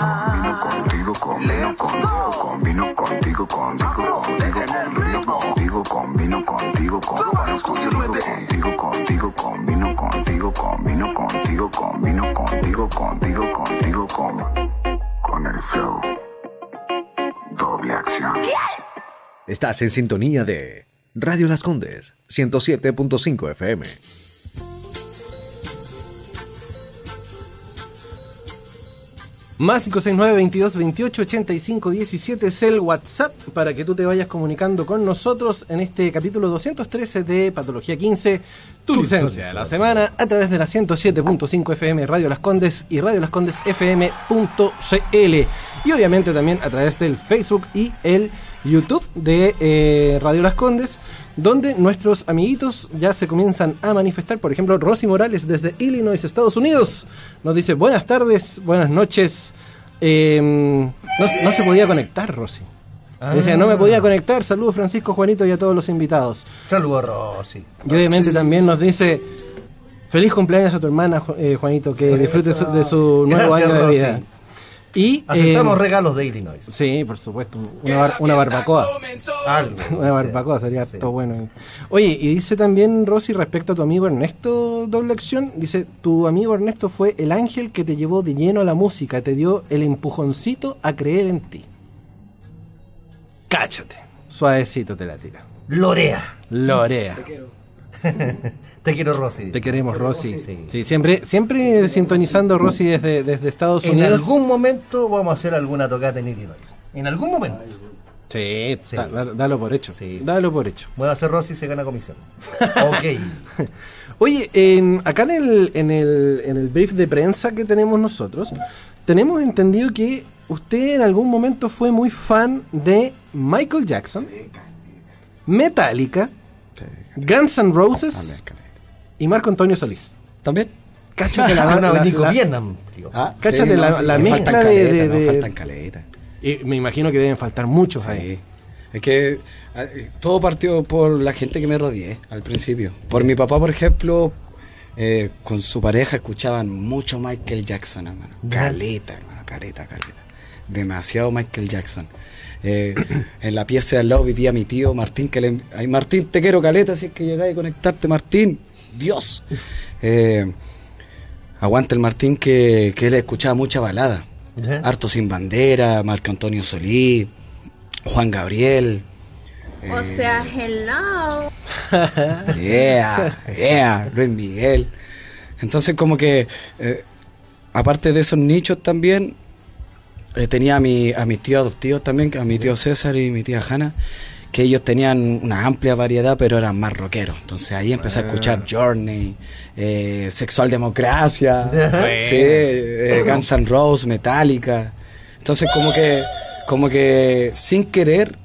Combino contigo, combino contigo, combino contigo, contigo, contigo, contigo, combino contigo, contigo, contigo, contigo, combino contigo, contigo, contigo, con, con el flow. Doble acción. Estás en sintonía de Radio Las Condes, 107.5 FM. Más 569 22 28 85 17 es el WhatsApp para que tú te vayas comunicando con nosotros en este capítulo 213 de Patología 15, tu, licencia de la semana, a través de la 107.5 FM Radio Las Condes y Radio Las Condes FM.cl. Y obviamente también a través del Facebook y el YouTube de eh, Radio Las Condes donde nuestros amiguitos ya se comienzan a manifestar. Por ejemplo, Rosy Morales desde Illinois, Estados Unidos, nos dice buenas tardes, buenas noches. Em, no, se podía conectar, Rosy. Decía, no me podía conectar. Saludos Francisco, Juanito y a todos los invitados. Saludos, Rosy. Y obviamente también nos dice, feliz cumpleaños a tu hermana, eh, Juanito, que disfrute de su nuevo año de vida. Y, Aceptamos eh, regalos de Illinois. Sí, por supuesto. Una, una barbacoa. una barbacoa sería todo bueno. Oye, y dice también Rosy respecto a tu amigo Ernesto, doble acción. Dice: Tu amigo Ernesto fue el ángel que te llevó de lleno a la música, te dio el empujoncito a creer en ti. Cáchate. Suavecito te la tira. Lorea. Lorea. Te quiero, Rosy. Te queremos, Rosy. Sí. siempre, siempre sintonizando Rosy desde, desde Estados Unidos. En algún momento vamos a hacer alguna tocata en Illinois. En algún momento. Sí, dalo por hecho. Sí. Dalo por hecho. Voy a hacer Rosy y se gana comisión. ok. Oye, acá en el, en, el, en el brief de prensa que tenemos nosotros, tenemos entendido que usted en algún momento fue muy fan de Michael Jackson, Metallica, Guns N' Roses y Marco Antonio Solís. ¿También? Cáchate la, la, bien amplio. Ah, cáchate la, la mezcla de, de, faltan caletas. Y me imagino que deben faltar muchos ahí. Es que todo partió por la gente que me rodeé al principio. Por mi papá, por ejemplo, eh, con su pareja escuchaban mucho Michael Jackson, hermano. Caleta, hermano, caleta, caleta. Demasiado Michael Jackson. Eh, en la pieza de al lado vivía mi tío Martín, que le... Ay, Martín, te quiero caleta, si es que llegáis a conectarte, Martín. Dios. Eh, aguanta el Martín que, que él escuchaba mucha balada. Harto sin bandera, Marco Antonio Solí, Juan Gabriel. O eh, sea, hello. yeah, yeah, Luis Miguel. Entonces como que, eh, aparte de esos nichos también, tenía a, mi, a mis tíos adoptivos también, a mi tío César y mi tía Hanna, que ellos tenían una amplia variedad, pero eran más rockeros. Entonces ahí empecé a ah. escuchar Journey, eh, Sexual Democracia, sí, eh, Guns N' Roses, Metallica. Entonces como que, como que sin querer,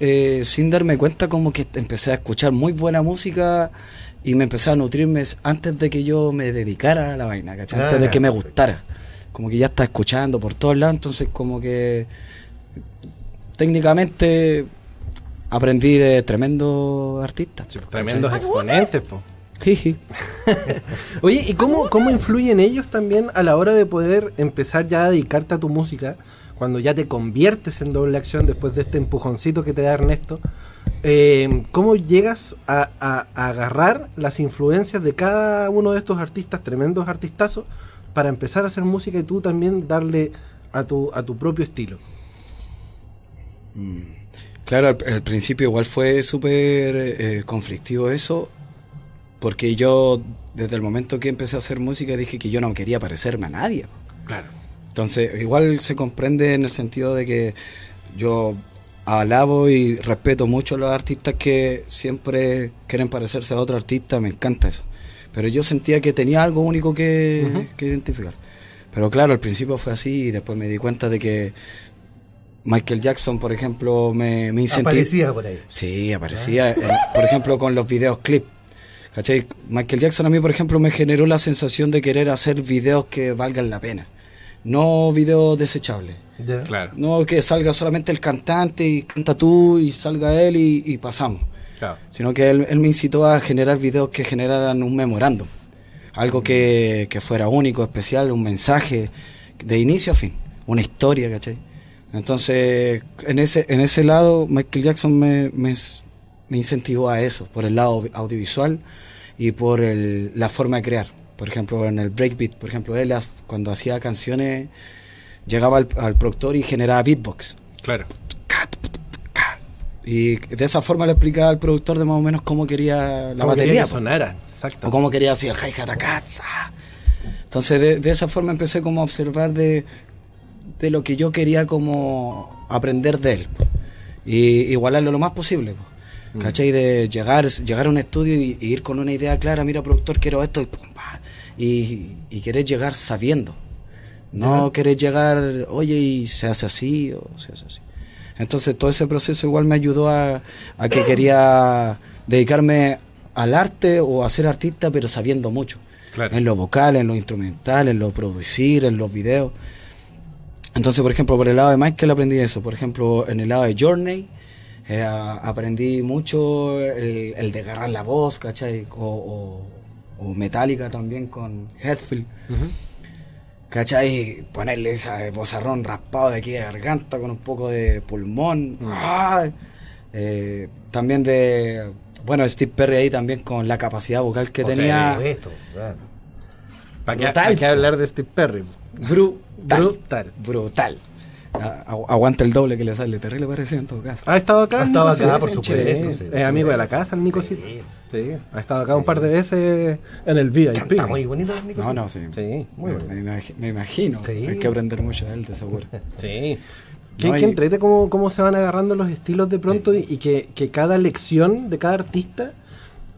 eh, sin darme cuenta, como que empecé a escuchar muy buena música y me empecé a nutrirme antes de que yo me dedicara a la vaina, antes de que me gustara. Como que ya estaba escuchando por todos lados, entonces como que técnicamente aprendí de tremendos artistas. tremendos exponentes, po. Oye, ¿y cómo, cómo influyen ellos también a la hora de poder empezar ya a dedicarte a tu música? Cuando ya te conviertes en doble acción después de este empujoncito que te da Ernesto. Eh, ¿Cómo llegas a, a, agarrar las influencias de cada uno de estos artistas, tremendos artistazos, para empezar a hacer música y tú también darle a tu, a tu propio estilo? Mm. Claro, al, principio igual fue súper eh, conflictivo eso, porque yo desde el momento que empecé a hacer música dije que yo no quería parecerme a nadie. Claro. Entonces, igual se comprende en el sentido de que yo alabo y respeto mucho a los artistas que siempre quieren parecerse a otro artista, me encanta eso. Pero yo sentía que tenía algo único que, que identificar. Pero claro, al principio fue así y después me di cuenta de que Michael Jackson, por ejemplo, me, me incentivó. Aparecía por ahí. Sí, aparecía, por ejemplo, con los videos clip. ¿Cachai? Michael Jackson a mí, por ejemplo, me generó la sensación de querer hacer videos que valgan la pena. No videos desechables. Claro. No que salga solamente el cantante y canta tú y salga él y, pasamos. Claro. Sino que él, me incitó a generar videos que generaran un memorándum. Algo que, que fuera único, especial, un mensaje de inicio a fin. Una historia, ¿cachai? Entonces, en ese, en ese lado, Michael Jackson me, me, incentivó a eso, por el lado audiovisual y por el, la forma de crear. Por ejemplo, en el breakbeat, por ejemplo, él cuando hacía canciones llegaba al, productor y generaba beatbox. Claro. Y de esa forma le explicaba al productor de más o menos cómo quería la batería. que sonara, exacto. O cómo quería hacer el hi-hat Entonces, de, de, esa forma empecé como a observar de de lo que yo quería como aprender de él y igualarlo lo más posible. Mm. ¿Cachai? De llegar, llegar a un estudio y, ir con una idea clara, mira productor, quiero esto y, y, querer llegar sabiendo. No querer llegar, oye, y se hace así o se hace así. Entonces todo ese proceso igual me ayudó a, a que quería dedicarme al arte o a ser artista, pero sabiendo mucho. En lo vocal, en lo instrumental, en lo producir, en los videos. Entonces, por ejemplo, por el lado de Michael aprendí eso. Por ejemplo, en el lado de Journey eh, aprendí mucho el, el, de agarrar la voz, ¿cachai? O, o, Metallica también con Headfield. ¿Cachai? Ponerle ese bozarrón raspado de aquí de garganta con un poco de pulmón. Eh, también de. Bueno, Steve Perry ahí también con la capacidad vocal que tenía. Esto, ¿Para qué hablar de Steve Perry? Brutal. Brutal. Brutal. Aguanta el doble que le sale, terrible parecido en todo caso. ¿Ha estado acá? Ha estado acá, por supuesto. es amigo de la casa, el Nico sí. sí. ha estado acá un par de veces en el VIP. Está muy bonito el Nico. No, no, sí. Sí, muy bueno. Me, imagino. Hay que aprender mucho de él, te seguro. sí. ¿Qué, no, entrete cómo, cómo se van agarrando los estilos de pronto y, que, que cada lección de cada artista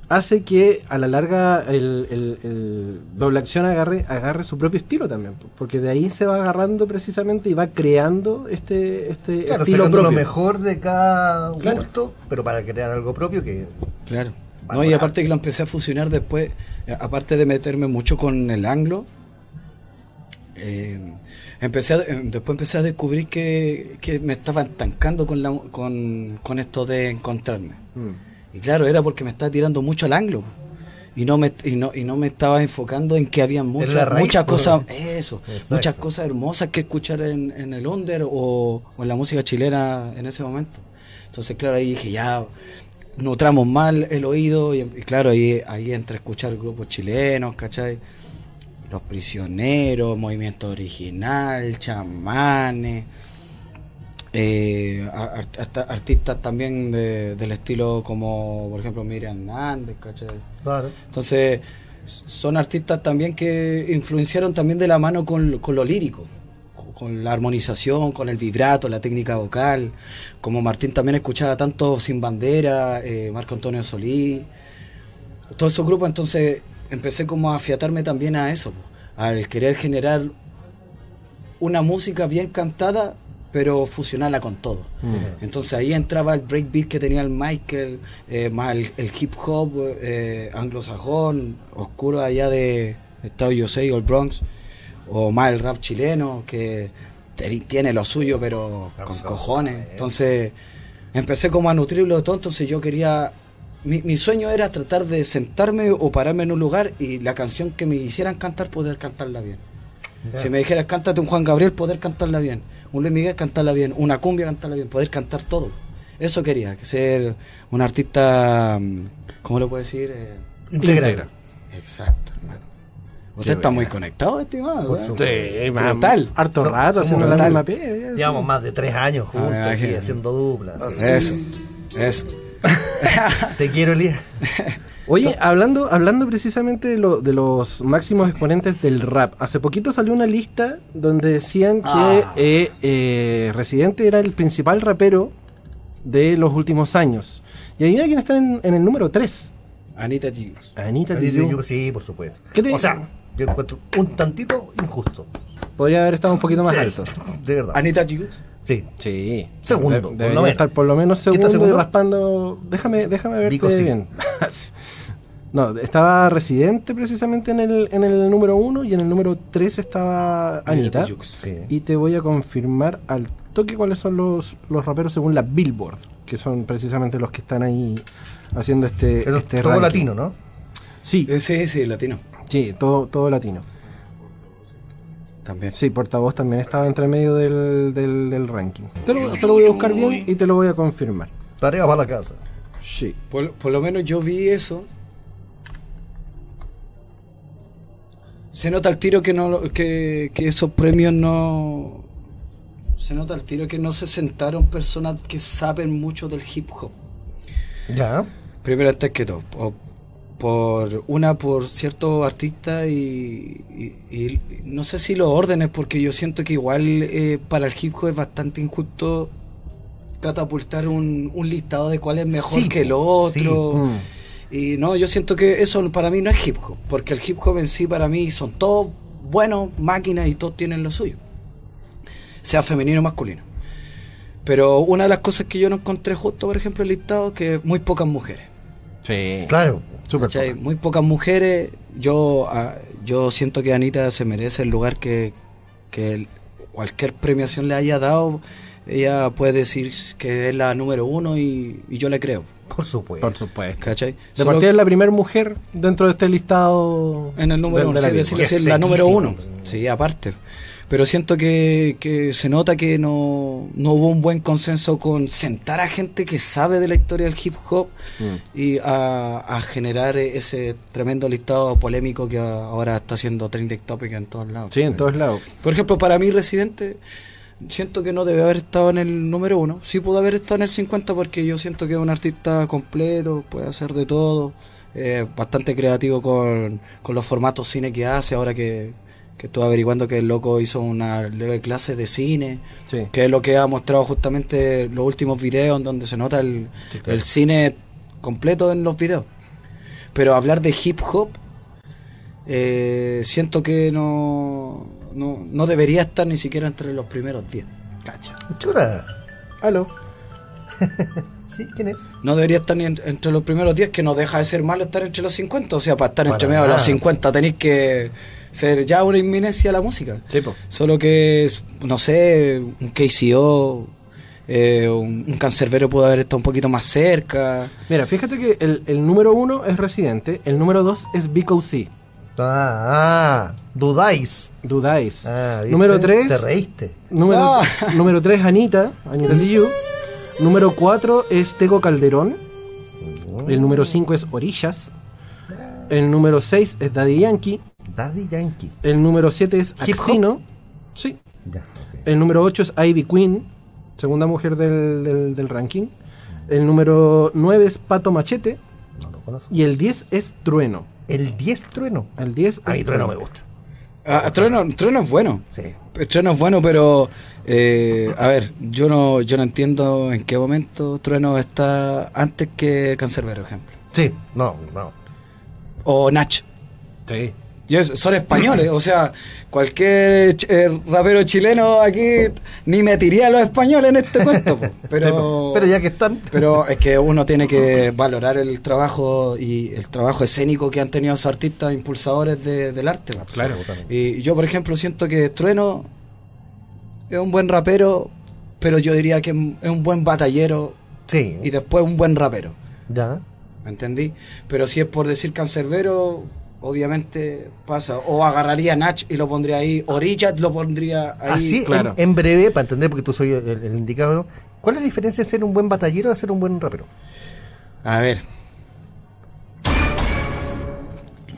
hace que a la larga el, doble acción agarre, agarre su propio estilo también, porque de ahí se va agarrando precisamente y va creando este, este claro, estilo propio. lo mejor de cada gusto, pero para crear algo propio que... Claro. No, y aparte que lo empecé a fusionar después, eh, aparte de meterme mucho con el anglo, eh, empecé eh, después empecé a descubrir que, que me estaba estancando con, la, con, con esto de encontrarme. Mm. Y claro, era porque me estaba tirando mucho al anglo. Y no me, y no, y no me estaba enfocando en que había muchas, muchas cosas, eso, muchas cosas hermosas que escuchar en, en el under o, en la música chilena en ese momento. Entonces, claro, ahí dije, ya nutramos mal el oído y, claro, ahí, ahí entre escuchar grupos chilenos, ¿cachai? Los prisioneros, movimiento original, chamanes, eh, artistas también del estilo como, por ejemplo, Miriam Hernández, ¿cachai? Entonces, son artistas también que influenciaron también de la mano con, lo lírico, con la armonización, con el vibrato, la técnica vocal. Como Martín también escuchaba tanto Sin Bandera, eh, Marco Antonio Solí, todos esos grupos, entonces empecé como a afiatarme también a eso, al querer generar una música bien cantada pero fusionarla con todo. Mm. Entonces ahí entraba el breakbeat que tenía el Michael, eh, más el, hip hop eh, anglosajón, oscuro allá de Estados Unidos o el Bronx, o más el rap chileno, que tiene lo suyo, pero con cojones. Entonces empecé como a nutrirlo todo, entonces yo quería... Mi, sueño era tratar de sentarme o pararme en un lugar y la canción que me hicieran cantar, poder cantarla bien. Si me dijeras, cántate un Juan Gabriel, poder cantarla bien un Luis Miguel cantarla bien, una cumbia cantarla bien, poder cantar todo. Eso quería, que ser un artista, mm, ¿cómo lo puedo decir? Eh, Integral. Exacto, hermano. Usted está muy conectado, estimado. Sí, Brutal. Harto rato haciendo la misma Llevamos más de tres años juntos aquí haciendo duplas. Eso, eso. Te quiero, Elías. Oye, hablando, hablando precisamente de, lo, de los máximos exponentes del rap, hace poquito salió una lista donde decían que ah. eh, eh, Residente era el principal rapero de los últimos años. Y adivina quién está en, el número 3. Anita Tijoux. Anita Tijoux. Sí, por supuesto. O sea, yo encuentro un tantito injusto. Podría haber estado un poquito más alto. De verdad. Anita Tijoux. Sí. Sí. Segundo. debería estar por lo menos segundo, y raspando. Déjame, déjame verte bien. no, estaba Residente precisamente en el, en el número uno y en el número 3 estaba Anita. Y te voy a confirmar al toque cuáles son los, los raperos según la Billboard, que son precisamente los que están ahí haciendo este, este todo latino, ¿no? Sí. Ese es latino. Sí, todo, todo latino. También. Sí, portavoz también estaba entre medio del, del, ranking. Te lo, te lo, voy a buscar bien y te lo voy a confirmar. Tarea para la casa. Sí. Por, por lo menos yo vi eso. Se nota el tiro que no que, que esos premios no se nota el tiro que no se sentaron personas que saben mucho del hip hop. Ya. Primero antes que todo, por una por cierto artista y, no sé si los órdenes porque yo siento que igual eh, para el hip hop es bastante injusto catapultar un, listado de cuál es mejor que el otro mm. Y no yo siento que eso para mí no es hip hop porque el hip hop en sí para mí son todos buenos máquinas y todos tienen lo suyo sea femenino o masculino. Pero una de las cosas que yo no encontré justo por ejemplo el listado que muy pocas mujeres. Sí. Claro muy pocas mujeres. Yo, ah, yo siento que Anita se merece el lugar que, cualquier premiación le haya dado, ella puede decir que es la número uno y, yo le creo. Por supuesto. Por supuesto. ¿Cachai? De partida es la primera mujer dentro de este listado. En el número uno, sí, la número uno. Sí, aparte pero siento que, que se nota que no, no, hubo un buen consenso con sentar a gente que sabe de la historia del hip hop mm. y a, generar ese tremendo listado polémico que ahora está haciendo trending topic en todos lados. Sí, en todos lados. Por ejemplo, para mí, Residente, siento que no debe haber estado en el número uno. Sí pudo haber estado en el 50 porque yo siento que es un artista completo, puede hacer de todo. Eh, bastante creativo con, con los formatos cine que hace ahora que, que estuve averiguando que el loco hizo una leve clase de cine, que es lo que ha mostrado justamente los últimos videos en donde se nota el, cine completo en los videos. Pero hablar de hip hop, eh, siento que no, no, debería estar ni siquiera entre los primeros 10. Cacha. Chura. Aló. ¿Sí? ¿Quién es? No debería estar ni entre los primeros 10, que no deja de ser malo estar entre los 50. O sea, para estar entre medio de los 50 tenéis que ser ya una inminencia a la música. Sí, Solo que, no sé, un KCO, eh, un, un, cancerbero pudo haber estado un poquito más cerca. Mira, fíjate que el, número uno es Residente, el número dos es Vico C. Ah, ah, dudáis. Dudáis. Ah, número tres. Te reíste. Número, ah. número tres, Anita, Anita Tijoux. Número cuatro es Tego Calderón. El número cinco es Orillas. El número seis es Daddy Yankee. Daddy Yankee. El número 7 es Axino. Sí. El número 8 es Ivy Queen, segunda mujer del, del, ranking. El número 9 es Pato Machete. No lo conozco. Y el 10 es Trueno. ¿El 10 Trueno? El 10 Ahí Trueno me gusta. Ah, trueno, trueno es bueno. Sí. Trueno es bueno, pero eh, a ver, yo no, yo no entiendo en qué momento Trueno está antes que Cancerbero, ejemplo. Sí, no, no. O Nach. Sí son españoles, o sea, cualquier eh, rapero chileno aquí ni metiría a los españoles en este cuento. Pero, pero ya que están. Pero es que uno tiene que valorar el trabajo y el trabajo escénico que han tenido esos artistas impulsadores del arte. Claro, y yo, por ejemplo, siento que Trueno es un buen rapero, pero yo diría que es un buen batallero sí. y después un buen rapero. Ya. ¿Me entendí? Pero si es por decir cancerbero obviamente pasa. O agarraría a Nach y lo pondría ahí, o Richard lo pondría ahí. Así, claro. en, breve, para entender, porque tú soy el, indicado, ¿cuál es la diferencia de ser un buen batallero de ser un buen rapero? A ver.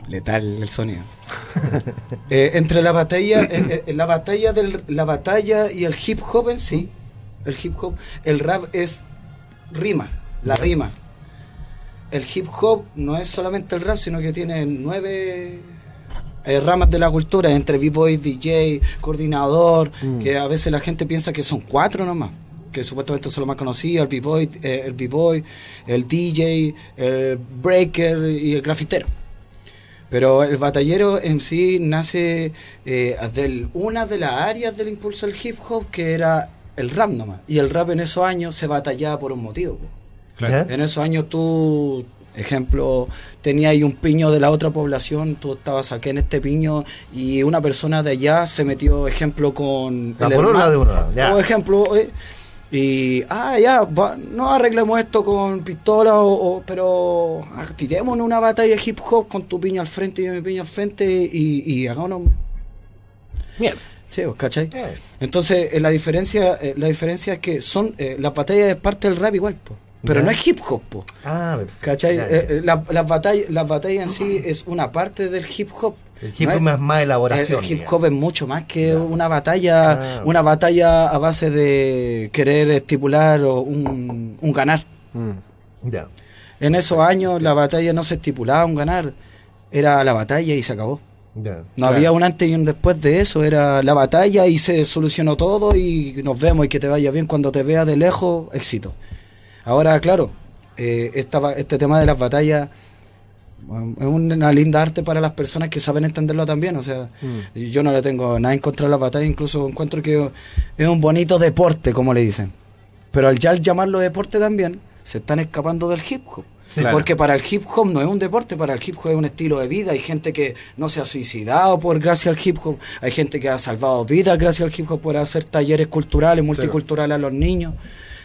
Letal el sonido. Eh, entre la batalla, eh, eh, la batalla del, la batalla y el hip hop en sí, el hip hop, el rap es rima, la rima el hip hop no es solamente el rap, sino que tiene nueve eh, ramas de la cultura, entre b-boy, DJ, coordinador, mm. que a veces la gente piensa que son cuatro nomás, que supuestamente son los más conocidos, el b-boy, eh, el b-boy, el DJ, el breaker y el grafitero. Pero el batallero en sí nace eh, de una de las áreas del impulso del hip hop que era el rap nomás. Y el rap en esos años se batallaba por un motivo. En esos años tú, ejemplo, tenías ahí un piño de la otra población, tú estabas aquí en este piño y una persona de allá se metió, ejemplo, con... La el de uno, O ejemplo... Eh, y, ah, ya, no arreglemos esto con pistola, o, pero ah, tiremos una batalla de hip hop con tu piña al frente y mi piña al frente y, y hagámonos. Mierda. Sí, ¿cachai? Eh. Entonces, eh, la diferencia la diferencia es que son las batallas de parte del rap igual, pues. Pero no es hip hop, po. Ah, ¿Cachai? Eh, eh, la, las batallas la batalla en sí es una parte del hip hop. El hip hop es, más elaboración. El, hip hop es mucho más que una batalla, ah, una batalla a base de querer estipular un, un ganar. Mm. Ya. En esos años la batalla no se estipulaba un ganar, era la batalla y se acabó. no había un antes y un después de eso, era la batalla y se solucionó todo y nos vemos y que te vaya bien cuando te vea de lejos, éxito. Ahora, claro, eh, este tema de las batallas es una linda arte para las personas que saben entenderlo también. O sea, mm. yo no le tengo nada en contra de las batallas, incluso encuentro que es un bonito deporte, como le dicen. Pero al ya llamarlo deporte también, se están escapando del hip hop. Porque para el hip hop no es un deporte, para el hip hop es un estilo de vida. Hay gente que no se ha suicidado por gracias al hip hop, hay gente que ha salvado vidas gracias al hip hop por hacer talleres culturales, multiculturales a los niños.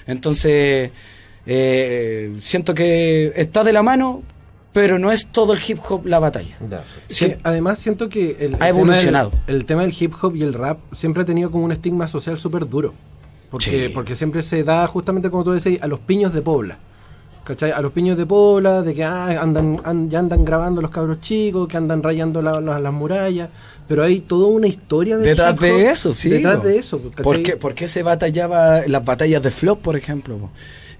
Entonces, eh, siento que está de la mano, pero no es todo el hip hop la batalla. además siento que el, ha evolucionado. el tema del hip hop y el rap siempre ha tenido como un estigma social súper duro. Porque, porque siempre se da justamente como tú decías a los piños de Pobla. ¿Cachai? A los piños de Pobla, de que ah, andan, ya andan grabando los cabros chicos, que andan rayando las murallas, pero hay toda una historia detrás de eso, sí. Detrás de eso, ¿Por qué, ¿Por qué se batallaba las batallas de Flop, por ejemplo?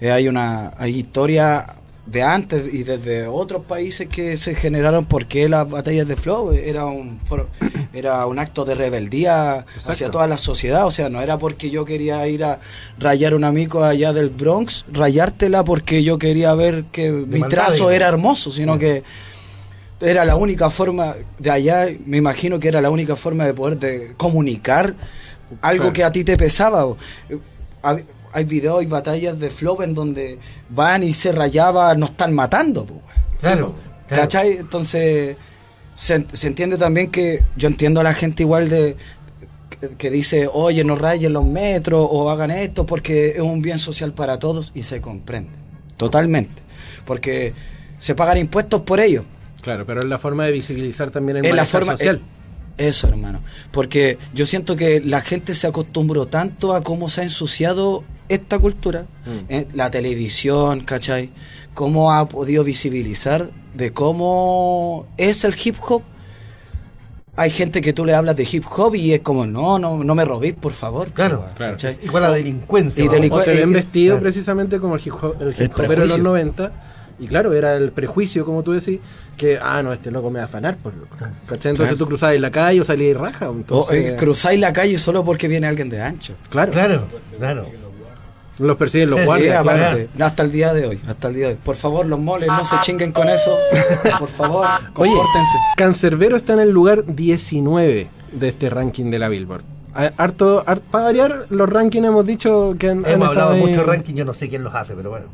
Eh, hay una hay historia de antes y desde otros países que se generaron porque las batallas de flow era un era un acto de rebeldía hacia toda la sociedad. O sea no era porque yo quería ir a rayar un amigo allá del Bronx rayártela porque yo quería ver que mi trazo era hermoso sino que era la única forma de allá me imagino que era la única forma de poder de comunicar algo que a ti te pesaba hay videos y batallas de Flop en donde van y se rayaba, no están matando. Claro, ¿Cachai? Entonces, se, entiende también que yo entiendo a la gente igual de que, dice, oye, no rayen los metros o hagan esto porque es un bien social para todos y se comprende. Totalmente. Porque se pagan impuestos por ello. Claro, pero es la forma de visibilizar también el la forma social. Eso, hermano. Porque yo siento que la gente se acostumbró tanto a cómo se ha ensuciado esta cultura, mm. eh, la televisión, ¿cachai? Cómo ha podido visibilizar de cómo es el hip hop. Hay gente que tú le hablas de hip hop y es como, no, no, no me robéis, por favor. Claro, claro. igual a la delincuencia. Y o te ven vestido precisamente como el hip hop, el hip hop de los 90 y claro, era el prejuicio, como tú decís, que, ah, no, este loco me va a afanar. Pues, ¿cachai? Entonces tú cruzabas la calle o salías raja. Entonces... O, eh, cruzáis la calle solo porque viene alguien de ancho. Claro, claro, claro. Los persiguen los guardias. hasta el día de hoy, hasta el día de hoy. Por favor, los moles, no se chinguen con eso. Por favor, compórtense. Cancerbero está en el lugar 19 de este ranking de la Billboard. Harto, para variar, los rankings hemos dicho que han, Hemos hablado de muchos rankings, yo no sé quién los hace, pero bueno.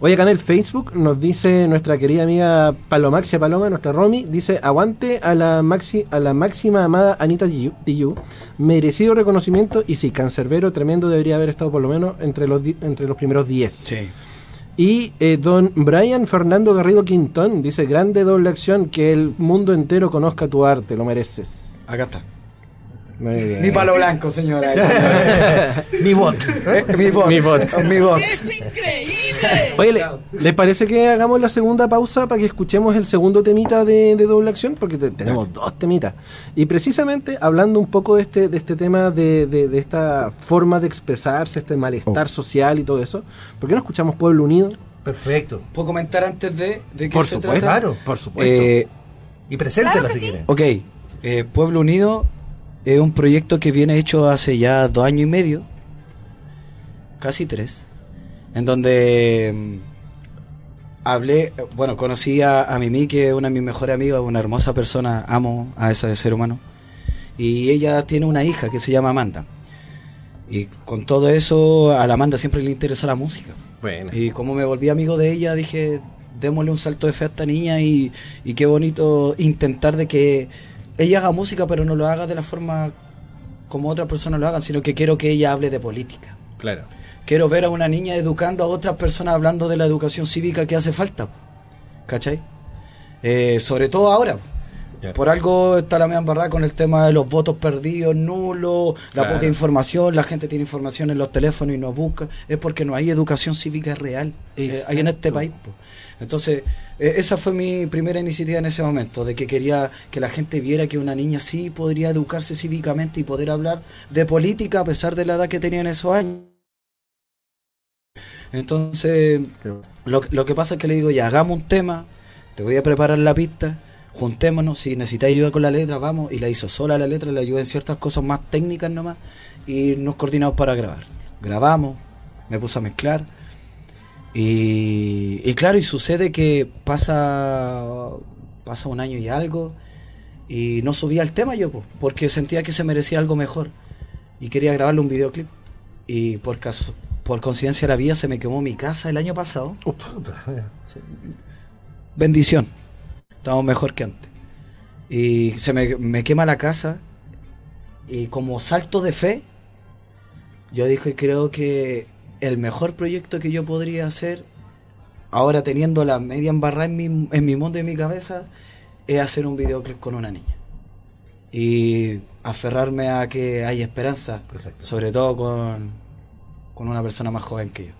Oye, acá en el Facebook nos dice nuestra querida amiga Palomaxia Paloma, nuestra Romy, dice, aguante a la, maxi, a la máxima amada Anita Diyu, merecido reconocimiento y sí, cancerbero tremendo debería haber estado por lo menos entre los, entre los primeros 10. Sí. Y eh, don Brian Fernando Garrido Quintón dice, grande doble acción, que el mundo entero conozca tu arte, lo mereces. Acá está. Mi palo blanco, señora. mi bot. Eh, mi bot. Mi bot. Mi bot. ¡Es increíble! Oye, ¿le, parece que hagamos la segunda pausa para que escuchemos el segundo temita de, doble acción? Porque tenemos dos temitas. Y precisamente hablando un poco de este, de este tema, de, de, esta forma de expresarse, este malestar oh. social y todo eso, ¿por qué no escuchamos Pueblo Unido? Perfecto. ¿Puedo comentar antes de, de qué por supuesto, Claro, por supuesto. Eh, y preséntela si quiere. Ok. Eh, Pueblo Unido es un proyecto que viene hecho hace ya dos años y medio, casi tres, en donde mm, hablé, bueno, conocí a, Mimi, que es una de mis mejores amigas, una hermosa persona, amo a ese ser humano, y ella tiene una hija que se llama Amanda. Y con todo eso, a la Amanda siempre le interesó la música. Bueno. Y como me volví amigo de ella, dije, démosle un salto de fe a esta niña y, y qué bonito intentar de que ella haga música, pero no lo haga de la forma como otras personas lo hagan, sino que quiero que ella hable de política. Claro. Quiero ver a una niña educando a otras personas hablando de la educación cívica que hace falta. ¿Cachai? Eh, sobre todo ahora. Por algo está la media embarrada con el tema de los votos perdidos, nulos, la poca información, la gente tiene información en los teléfonos y no busca. Es porque no hay educación cívica real eh, hay en este país. Entonces, eh, esa fue mi primera iniciativa en ese momento, de que quería que la gente viera que una niña sí podría educarse cívicamente y poder hablar de política a pesar de la edad que tenía en esos años. Entonces, lo, lo que pasa es que le digo, ya hagamos un tema, te voy a preparar la pista, juntémonos, si necesitáis ayuda con la letra, vamos, y la hizo sola la letra, le ayudé en ciertas cosas más técnicas nomás, y nos coordinamos para grabar. Grabamos, me puse a mezclar, y, claro, y sucede que pasa, pasa un año y algo y no subía el tema yo, porque sentía que se merecía algo mejor y quería grabarle un videoclip. Y por, por coincidencia de la vida se me quemó mi casa el año pasado. Bendición. Estamos mejor que antes. Y se me, me quema la casa y como salto de fe, yo dije, creo que el mejor proyecto que yo podría hacer, ahora teniendo la media embarrada en mi, en mi mundo y en mi cabeza, es hacer un videoclip con una niña. Y aferrarme a que hay esperanza, sobre todo con, con una persona más joven que yo.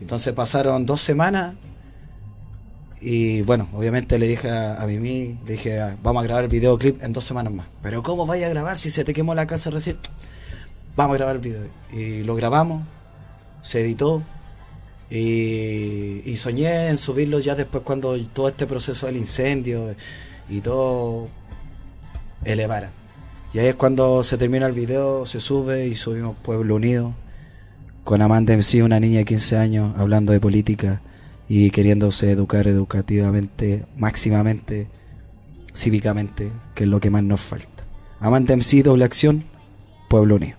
Entonces pasaron dos semanas y bueno, obviamente le dije a, a Mimi, le dije, ah, vamos a grabar el videoclip en dos semanas más. Pero ¿cómo vaya a grabar si se te quemó la casa recién? Vamos a grabar el video. Y lo grabamos, se editó y, soñé en subirlo ya después cuando todo este proceso del incendio y todo elevara. Y ahí es cuando se termina el video, se sube y subimos Pueblo Unido con Amanda MC, una niña de 15 años, hablando de política y queriéndose educar educativamente, máximamente, cívicamente, que es lo que más nos falta. Amanda MC, doble acción, Pueblo Unido.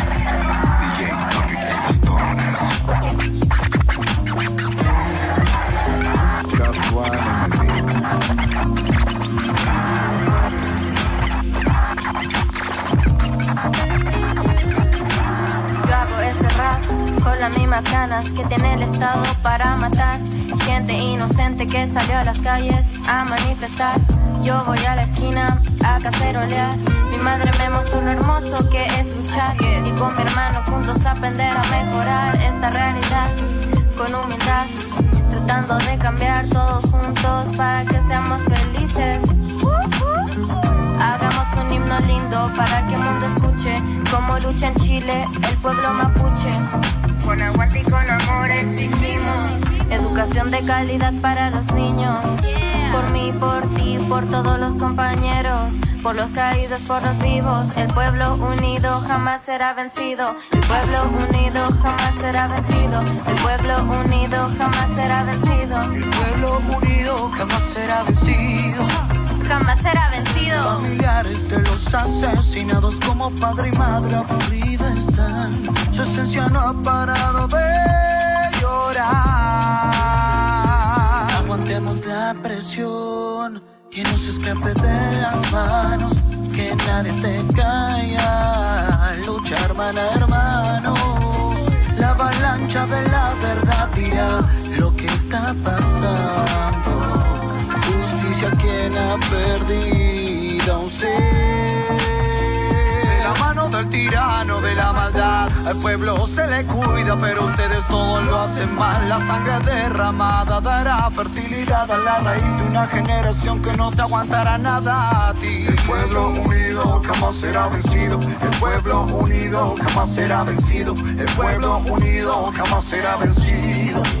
las mismas ganas que tiene el Estado para matar gente inocente que salió a las calles a manifestar. Yo voy a la esquina a cacerolear. Mi madre me mostró lo hermoso que es luchar y con mi hermano juntos aprender a mejorar esta realidad con humildad, tratando de cambiar todos juntos para que seamos felices. Hagamos un himno lindo para que el mundo escuche cómo lucha en Chile el pueblo mapuche. Con aguante y con amor exigimos educación de calidad para los niños. Por mí, por ti, por todos los compañeros, por los caídos, por los vivos. El pueblo unido jamás será vencido. El pueblo unido jamás será vencido. El pueblo unido jamás será vencido. El pueblo unido jamás será vencido jamás será vencido. Familiares de los asesinados como padre y madre aburrida están. Su esencia no ha parado de llorar. Aguantemos la presión, que no se escape de las manos, que nadie te caiga. Lucha hermana, hermano. La avalancha de la verdad dirá lo que está pasando justicia quien ha perdido un ser. De la mano del tirano, de la maldad, al pueblo se le cuida, pero ustedes todo lo hacen mal. La sangre derramada dará fertilidad a la raíz de una generación que no te aguantará nada a ti. El pueblo unido jamás será vencido. El pueblo unido jamás será vencido. El pueblo unido jamás será vencido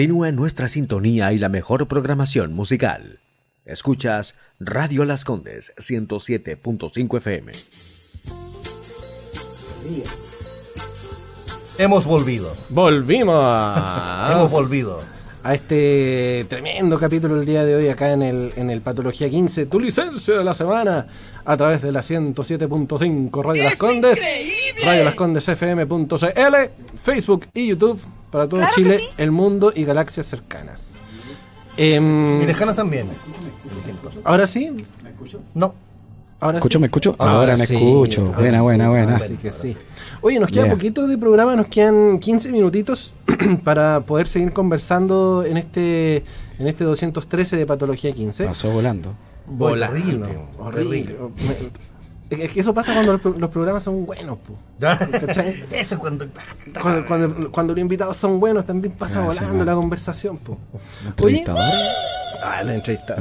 Continúa en nuestra sintonía y la mejor programación musical. Escuchas Radio Las Condes 107.5 FM. Hemos volvido. Volvimos. Hemos volvido. A este tremendo capítulo el día de hoy acá en el, en el Patología 15, tu licencia de la semana a través de la 107.5 Radio Las Condes, Radio Las Condes FM.cl, Facebook y YouTube para todo Chile, el mundo y galaxias cercanas. Em, y lejanas también. ¿Ahora sí? ¿Me escucho? No. ¿Ahora ¿Escucho, me escucho? Ahora, me escucho. buena, buena, buena. Así que sí. Oye, nos queda poquito de programa, nos quedan 15 minutitos para poder seguir conversando en este en este 213 de Patología 15. Pasó volando. volando. Horrible. Es que eso pasa cuando los, programas son buenos, Eso cuando... Cuando, cuando... cuando, los invitados son buenos también pasa ah, volando la conversación, po. Oye, ah, la entrevista.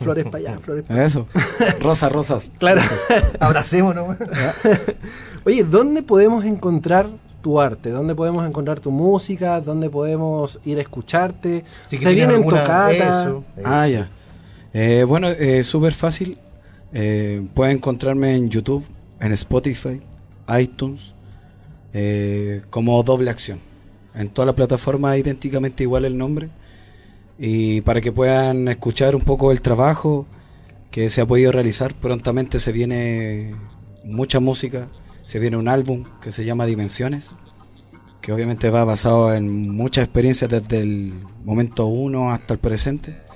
Flores para allá, flores para allá. Eso. Rosas, rosas. Claro. Abracémonos. Oye, ¿dónde podemos encontrar tu arte? ¿Dónde podemos encontrar tu música? ¿Dónde podemos ir a escucharte? Si ¿Se viene en tocata? Ah, ya. Eh, bueno, es eh, súper fácil. Eh, pueden encontrarme en YouTube, en Spotify, iTunes, eh, como doble acción. En toda la plataforma idénticamente igual el nombre. Y para que puedan escuchar un poco el trabajo que se ha podido realizar, prontamente se viene mucha música, se viene un álbum que se llama Dimensiones, que obviamente va basado en muchas experiencias desde el momento uno hasta el presente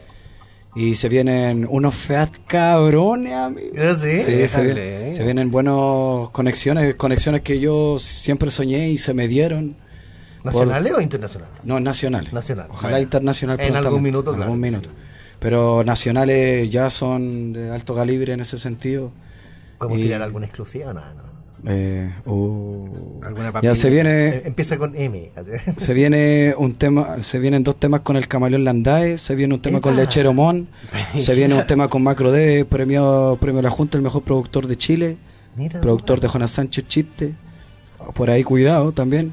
y se vienen unos feat cabrones, amigo. ¿Ah, ¿Sí? sí se, vienen buenas conexiones, conexiones que yo siempre soñé y se me dieron. ¿Nacionales o internacionales? No, nacionales. Nacional. Ojalá internacional. En algún minuto, en algún minuto. Pero nacionales ya son de alto calibre en ese sentido. ¿Podemos tirar alguna exclusiva? No, no. Eh, uh, ya se viene. Eh, empieza con M. se viene un tema, se vienen dos temas con el Camaleón Landae, se viene un tema con Lechero Mon, se viene un tema con Macro D, premio, premio la Junta, el mejor productor de Chile, productor de Jonas Sánchez Chiste, por ahí cuidado también.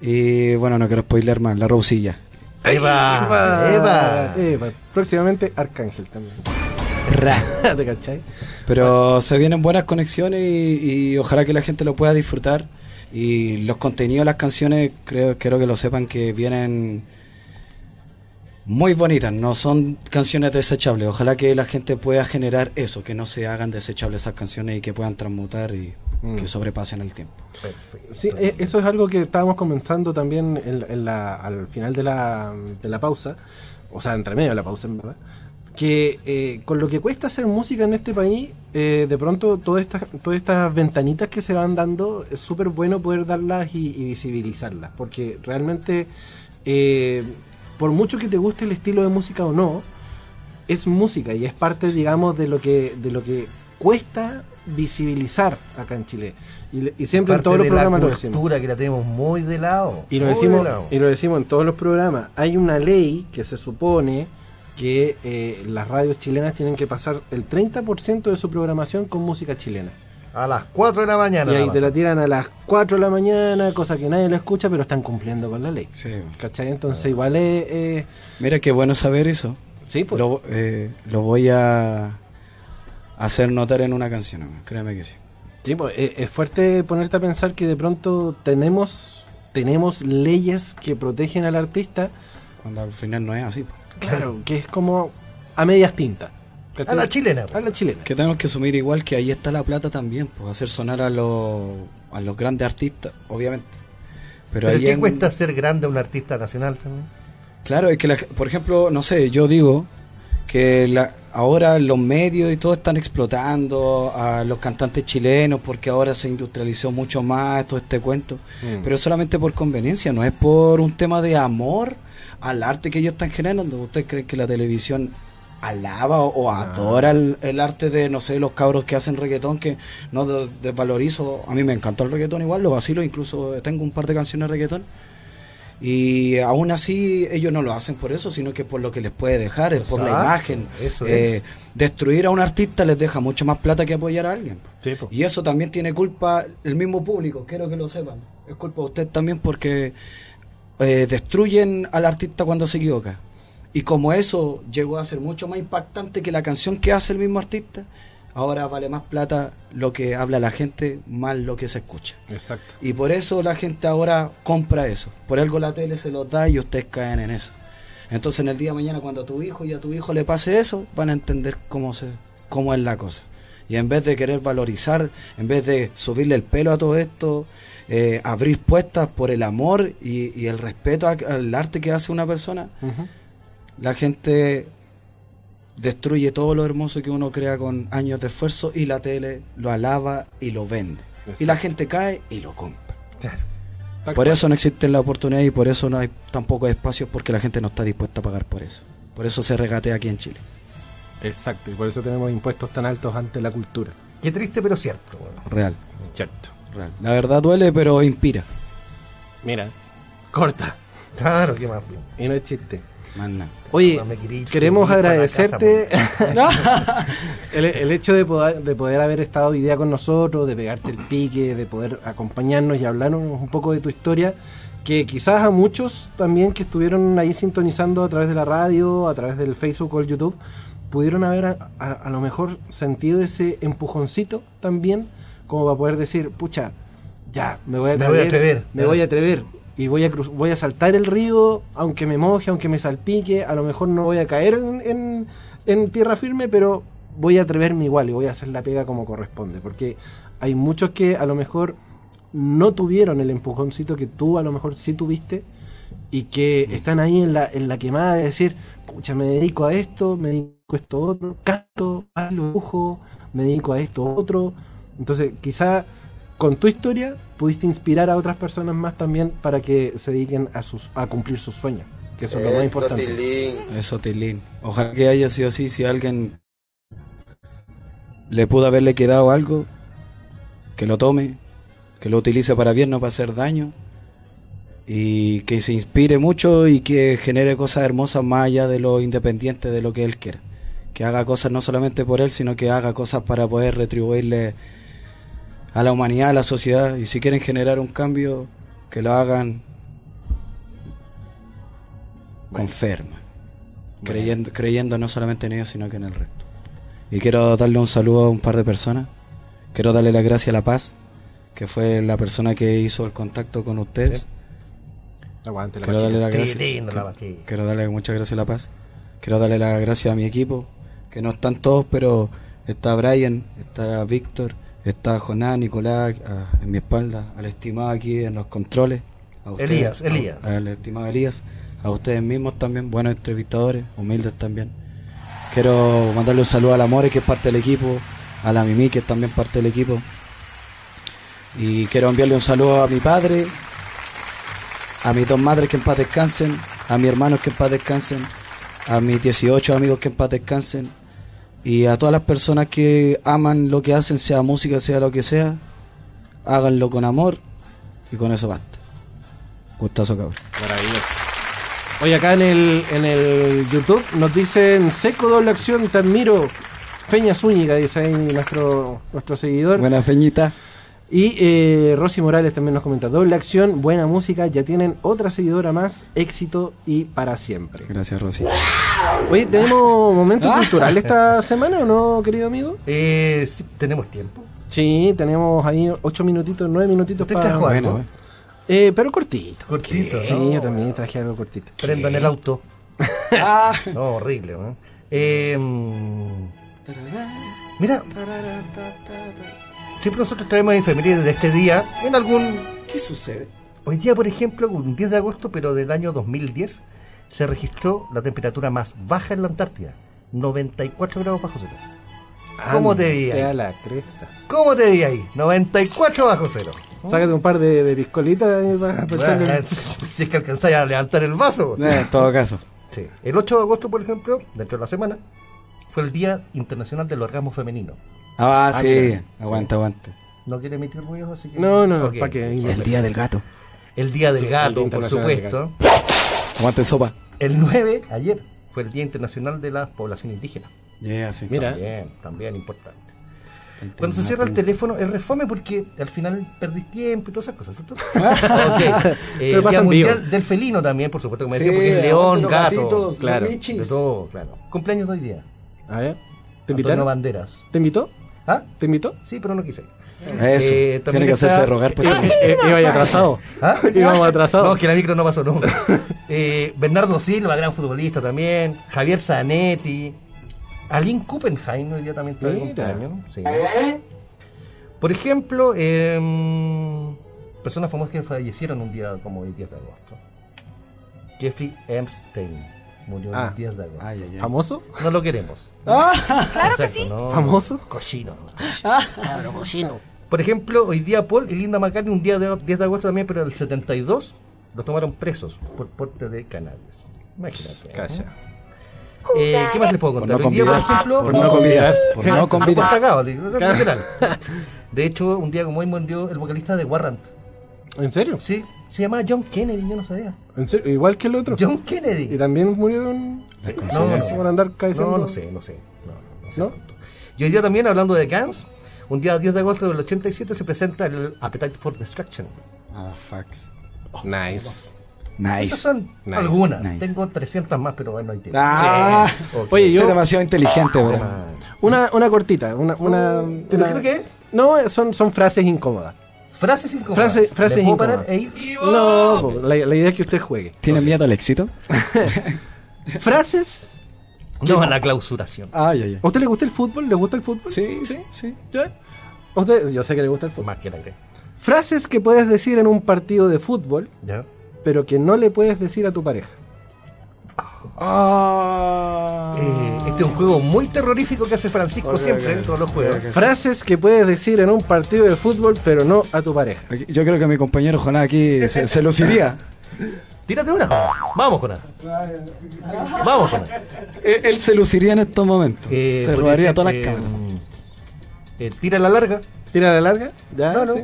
Y bueno, no quiero spoiler más, la Rosilla. Eva, Eva, Eva. Próximamente Arcángel también. Pero se vienen buenas conexiones y, ojalá que la gente lo pueda disfrutar. Y los contenidos de las canciones, creo, quiero que lo sepan que vienen muy bonitas, no son canciones desechables. Ojalá que la gente pueda generar eso, que no se hagan desechables esas canciones y que puedan transmutar y mm. que sobrepasen el tiempo. Sí, eh, eso es algo que estábamos comenzando también al final de la, de la pausa, o sea, entre medio de la pausa, en verdad que eh, con lo que cuesta hacer música en este país, eh, de pronto todas estas, todas estas ventanitas que se van dando, es súper bueno poder darlas y, visibilizarlas, porque realmente, eh, por mucho que te guste el estilo de música o no, es música y es parte, digamos, de lo que de lo que cuesta visibilizar acá en Chile. Y, siempre en todos los programas lo decimos. que la tenemos muy de lado. Y lo, decimos, y lo decimos en todos los programas. Hay una ley que se supone que eh, las radios chilenas tienen que pasar el 30% de su programación con música chilena. A las 4 de la mañana. Y ahí te la tiran a las 4 de la mañana, cosa que nadie lo escucha, pero están cumpliendo con la ley. Sí. ¿Cachai? Entonces ah. igual es... Mira qué bueno saber eso. Sí, pues. Lo, eh, lo voy a hacer notar en una canción, créeme que sí. Sí, pues es fuerte ponerte a pensar que de pronto tenemos, tenemos leyes que protegen al artista. Cuando al final no es así. Claro, que es como a medias tintas. A la chilena. A la chilena. Que tenemos que asumir igual que ahí está la plata también, pues hacer sonar a los, a los grandes artistas, obviamente. Pero, ¿Pero ¿qué cuesta ser grande un artista nacional también? Claro, es que, por ejemplo, no sé, yo digo que la, ahora los medios y todo están explotando a los cantantes chilenos porque ahora se industrializó mucho más todo este cuento, mm. pero solamente por conveniencia, no es por un tema de amor al arte que ellos están generando. ¿Ustedes creen que la televisión alaba o, ah. adora el, arte de, no sé, los cabros que hacen reggaetón, que no desvalorizo? A mí me encantó el reggaetón igual, lo vacilo, incluso tengo un par de canciones de reggaetón. Y aún así ellos no lo hacen por eso, sino que por lo que les puede dejar, es por la imagen. Eh, destruir a un artista les deja mucho más plata que apoyar a alguien. y eso también tiene culpa el mismo público, quiero que lo sepan. Es culpa de usted también porque eh, destruyen al artista cuando se equivoca. Y como eso llegó a ser mucho más impactante que la canción que hace el mismo artista, ahora vale más plata lo que habla la gente, más lo que se escucha. Exacto. Y por eso la gente ahora compra eso. Por algo la tele se los da y ustedes caen en eso. Entonces en el día de mañana cuando a tu hijo y a tu hijo le pase eso, van a entender cómo, se, cómo es la cosa. Y en vez de querer valorizar, en vez de subirle el pelo a todo esto, eh, abrir puestas por el amor y, el respeto al arte que hace una persona, la gente destruye todo lo hermoso que uno crea con años de esfuerzo y la tele lo alaba y lo vende. Y la gente cae y lo compra. Por eso no existe la oportunidad y por eso no hay tampoco espacios porque la gente no está dispuesta a pagar por eso. Por eso se regatea aquí en Chile. Exacto, y por eso tenemos impuestos tan altos ante la cultura. Qué triste, pero cierto. Real. Cierto. Real. La verdad duele, pero inspira. Mira, corta. Claro, qué más. Y no es chiste. Más nada. Oye, queremos agradecerte el, el hecho de poder, de poder haber estado hoy día con nosotros, de pegarte el pique, de poder acompañarnos y hablarnos un poco de tu historia, que quizás a muchos también que estuvieron ahí sintonizando a través de la radio, a través del Facebook o el YouTube, pudieron haber a, a- a lo mejor sentido ese empujoncito también, como para poder decir, pucha, ya, me voy a Me atrever, voy a atrever. me voy a atrever y voy a voy a saltar el río, aunque me moje, aunque me salpique, a lo mejor no voy a caer en, en- en tierra firme, pero voy a atreverme igual y voy a hacer la pega como corresponde, porque hay muchos que a lo mejor no tuvieron el empujoncito que tú a lo mejor sí tuviste y que están ahí en la, en la quemada de decir, pucha, me dedico a esto, me dedico a esto otro, canto, bailo, dibujo, me dedico a esto otro. Entonces, quizá con tu historia pudiste inspirar a otras personas más también para que se dediquen a, sus, a cumplir sus sueños, que eso es lo más importante. Eso, Tilín. Ojalá que haya sido así. Si alguien le pudo haberle quedado algo, que lo tome, que lo utilice para bien, no para hacer daño. Y que se inspire mucho y que genere cosas hermosas más allá de lo independiente de lo que él quiera. Que haga cosas no solamente por él, sino que haga cosas para poder retribuirle a la humanidad, a la sociedad. Y si quieren generar un cambio, que lo hagan con fe, hermano. creyendo, creyendo no solamente en ellos, sino que en el resto. Y quiero darle un saludo a un par de personas. Quiero darle las gracias a La Paz, que fue la persona que hizo el contacto con ustedes. Aguante la Quiero darle las gracias. lindo la. Quiero darle muchas gracias a La Paz. Quiero darle las gracias a mi equipo, que no están todos, pero está Brian, está Víctor, está Jonás, Nicolás en mi espalda, al estimado aquí en los controles. A Elías, a- Elías. Al estimado Elías. A ustedes mismos también, buenos entrevistadores, humildes también. Quiero mandarle un saludo a la More, que es parte del equipo, a la Mimi, que es también parte del equipo. Y quiero enviarle un saludo a mi padre, a mis dos madres que en paz descansen, a mis hermanos que en paz descansen, a mis 18 amigos que en paz descansen, y a todas las personas que aman lo que hacen, sea música, sea lo que sea, háganlo con amor y con eso basta. Gustazo, cabrón. Maravilloso. Oye, acá en el, en el YouTube nos dicen seco doble acción, te admiro. Feña Zúñiga, dice ahí nuestro, nuestro seguidor. Buena feñita. Y eh, Rosy Morales también nos comenta, doble acción, buena música, ya tienen otra seguidora más, éxito y para siempre. Gracias, Rosy. Oye, ¿tenemos momento cultural esta semana o no, querido amigo? Eh, sí, tenemos tiempo. Sí, tenemos ahí ocho minutitos, nueve minutitos ¿Usted para... Bueno, bueno. Eh, pero cortito. Cortito, Sí, ¿no? yo también traje algo cortito. Prendo en el auto. Ah. No, horrible, ¿no? Eh, mira, siempre nosotros traemos efemérides de este día en algún... ¿Qué sucede? Hoy día, por ejemplo, un 10 de agosto, pero del año 2010, se registró la temperatura más baja en la Antártida. 94 grados bajo cero. ¿Cómo te vi ahí? a la cresta. ¿Cómo te vi ahí? 94 bajo cero. Sácate un par de, de piscolitas ahí para echarle- Bueno, si es que alcanzáis a levantar el vaso. Eh, en todo caso. Sí. El 8 de agosto, por ejemplo, dentro de la semana, fue el Día Internacional del Orgasmo Femenino. Ah, Ah, sí. mira. Aguanta, aguanta. No quiere emitir ruidos, así que... No, no, no, Ok. ¿para qué? El día del gato. El Día del Sí, Gato, Día por supuesto. Aguante sopa. El 9, ayer, fue el Día Internacional de la Población Indígena. Yeah, sí. Mira. También, también importante. Cuando se cierra el teléfono es refome porque al final perdís tiempo y todas esas cosas, ¿cierto? Ok. Eh, Pero pasa Día Mundial vivo. del Felino también, por supuesto, como decía, Sí, porque es león, gato, gatitos, claro. de todo, claro. Cumpleaños de hoy día. A ver, ¿te Antonio invitaron? Banderas. ¿Te invitó? ¿Ah? ¿Te invitó? Sí, pero no quise. Eso. Eh, Tiene que está- hacerse rogar. Pues, Eh, Iba ya atrasado. ¿Ah? Íbamos atrasados. No, que la micro no pasó nunca. Eh, Bernardo Silva, gran futbolista también. Javier Zanetti. Aline Kuppenheim hoy día también está de Mira. cumpleaños. Sí. Por ejemplo, em, personas famosas que fallecieron un día como el 10 de agosto. Jeffrey Epstein murió Ah. el 10 de agosto. Ay, ay, ay. ¿Famoso? No lo queremos. Claro que sí. no. ¿Famoso? Cochino. Cabro cochino. Por ejemplo, hoy día Paul y Linda McCartney, un día de 10 de agosto también, pero el 72, los tomaron presos por porte de cannabis. Imagínate. ¿no? Calla. Eh, ¿Qué más les puedo contar? Por no Hoy día, por convidar. ejemplo, Por no convidar. Por no Por convidar. cagado. De hecho, un día como hoy murió el vocalista de Warrant. ¿En serio? Sí, se llamaba John Kennedy, yo no sabía. ¿En serio? Igual que el otro. John Kennedy. Y también murió de un... No, no sé. por andar cabeceando. No, no sé, no sé. No, no, no sé ¿No? Y hoy día también, hablando de Guns, un día 10 de agosto del 87 se presenta el Appetite for Destruction. Ah, fax. Nice. Esas Nice. son Nice, algunas. nice. Tengo 300 más, pero bueno, ahí tiene. Ah, Ok. Oye, yo- soy demasiado inteligente, bro. Una, una cortita, una... una, ¿Pero una- creo que? No, son, son frases incómodas. Frases incómodas. Frase- frases ¿Me puedo incómodas. e ir? No, la, la idea es que usted juegue. ¿Tiene miedo al éxito? Frases... No, a la clausuración. Ah, ya, ya. ¿A usted le gusta el fútbol? ¿Le gusta el fútbol? Sí, sí, sí. ¿Ya? ¿A usted? Yo sé que le gusta el fútbol. Más que la que. Frases que puedes decir en un partido de fútbol, ¿Ya? pero que no le puedes decir a tu pareja. Ah. Eh, este es un juego muy terrorífico que hace Francisco siempre en todos los juegos. Frases que puedes decir en un partido de fútbol, pero no a tu pareja. Yo creo que mi compañero Jonás aquí se, se luciría. Tírate una, Jonás. Vamos, Jonás. Vamos, Jonás. Él, él se luciría en estos momentos. Eh, se robaría todas las eh, cámaras. eh, tira la larga. Tira la larga, ya, No, no. sí.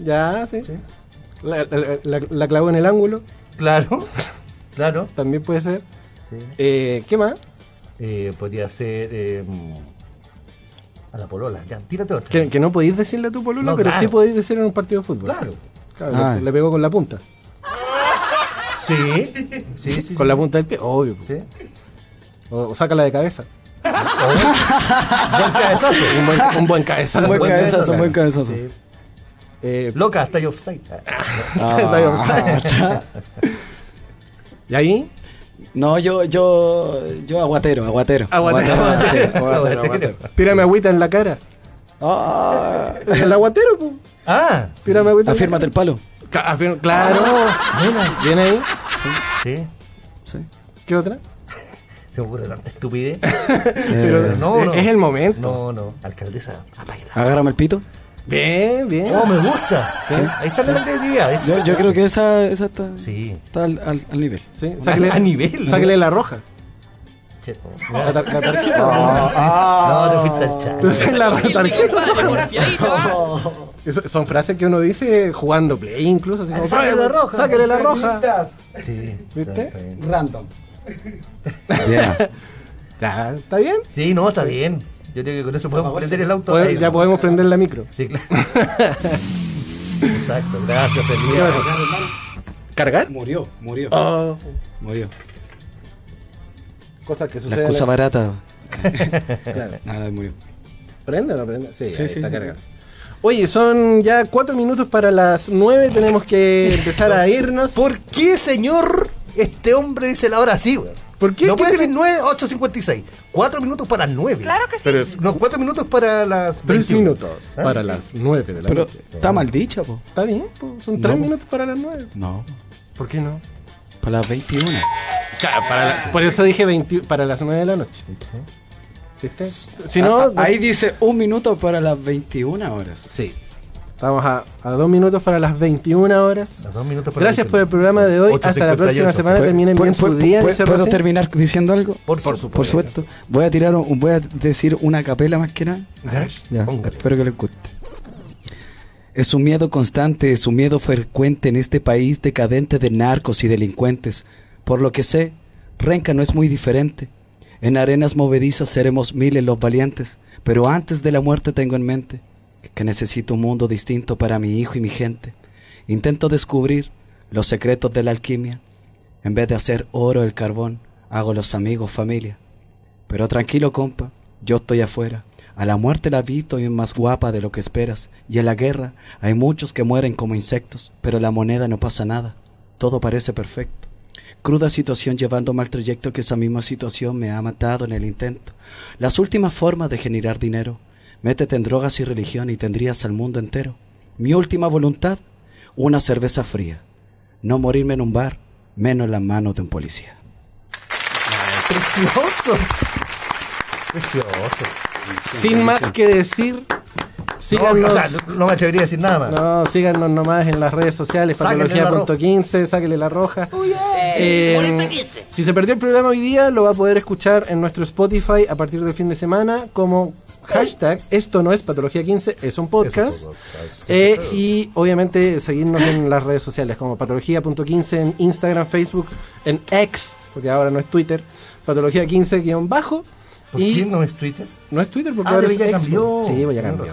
Ya, sí. Sí. La, la- la- la clavó en el ángulo, Claro. Claro. también puede ser. Sí. Eh, ¿Qué más? Eh, podría ser. eh, a la polola. Ya, tírate otra. Que, que no podéis decirle a tu pololo, No, pero claro. sí podéis decir en un partido de fútbol. Claro. Claro, Ah. le, le pegó con la punta. Sí. Sí, sí. Con la punta del pie, obvio. Sí. O, o sácala de cabeza. Buen cabezazo. Un buen, un buen cabezazo. Un buen buen cabezazo, cabezazo. un buen cabezazo. Sí. Eh, Loca, está offside. Ah, Está. ¿Y ahí? No, yo, yo, yo aguatero, aguatero. Aguatero. sí, aguatero, Aguatero. aguatero. Tírame agüita en la cara. Ah, El aguatero, pues. Ah, Tírame agüita. afírmate el palo. Claro. ¿Viene ahí? sí. Sí. ¿Qué otra? Se me ocurre tanta estupidez. Eh, no, no. Es el momento. No, no. Alcaldesa, apáguela. agárrame el pito. Bien, bien. Oh, me gusta. Sí. Ahí sale la creatividad. Yo, yo creo que esa, esa está, Sí. está al, al- al nivel. Sí, sáquele, A nivel. Sáquele la roja. Che, po. La, tar- la tarjeta. No, te fuiste al chat. Es la tarjeta. Eso- Son frases que uno dice jugando play incluso. Así como, Sáquele la roja. Sáquele la roja. Sí. ¿Viste? Random. Yeah. ¿Está bien? Sí, no, está bien. Yo creo que con eso podemos prender el auto. Ahí, ya ¿no? podemos prender la micro. Sí, claro. Exacto. Gracias, Elías. ¿Cargar? Murió, murió. Oh, Murió. Cosas que La suceden. excusa barata. Claro. Nada, murió. ¿Prende o no prende? Sí, Sí, ahí sí, está sí. cargado. Oye, son ya cuatro minutos para las nueve. Tenemos que empezar a irnos. ¿Por qué, señor, este hombre dice la hora así, güey? ¿Por qué? No ¿Qué puede ser tiene- 9, 8.56. 4 minutos para las 9. Claro que sí. Pero es No, 4 minutos para las tres 21. minutos ¿Ah? para las nueve de la Pero noche. está mal dicha, po. Está bien, pues, son tres No. minutos para las nueve. No. ¿Por qué no? Para las 21. para la- por eso dije 20 para las nueve de la noche. ¿Viste? Si no, ah, ahí dice un minuto para las 21 horas. Sí. Estamos a, a dos minutos para las 21 horas. Dos minutos para Gracias por el programa de hoy. Hasta la 8:58. próxima semana. ¿Puedo- Terminen bien su día. puedo- dice ¿Puedo Rosy. terminar diciendo algo? Por, Por supuesto. Por supuesto. Voy a tirar un- voy a decir una capela más que nada. Ya, Póngale. espero que les guste. Es un miedo constante, es un miedo frecuente en este país decadente de narcos y delincuentes. Por lo que sé, Renca no es muy diferente. En arenas movedizas seremos miles los valientes, pero antes de la muerte tengo en mente que necesito un mundo distinto para mi hijo y mi gente. Intento descubrir los secretos de la alquimia. En vez de hacer oro el carbón, hago los amigos familia. Pero tranquilo, compa, yo estoy afuera. A la muerte la vi y es más guapa de lo que esperas. Y en la guerra hay muchos que mueren como insectos, pero la moneda no pasa nada. Todo parece perfecto. Cruda situación llevando mal trayecto que esa misma situación me ha matado en el intento. Las últimas formas de generar dinero. Métete en drogas y religión y tendrías al mundo entero. Mi última voluntad, una cerveza fría. No morirme en un bar, menos en las manos de un policía. Precioso. Precioso. Sin más que decir, síganos. No, me atrevería a decir nada más. No, síganos nomás en las redes sociales, patología.15, sáquele la roja. Eh, si se perdió el programa hoy día, lo va a poder escuchar en nuestro Spotify a partir del fin de semana como hashtag esto no es patología 15 es un podcast, eh, y obviamente seguirnos en las redes sociales como patología.15 en Instagram Facebook en X porque ahora no es Twitter patología 15 guion bajo ¿Por qué no es Twitter? No es Twitter porque ah, ahora ya cambió. Sí, voy a cambiar.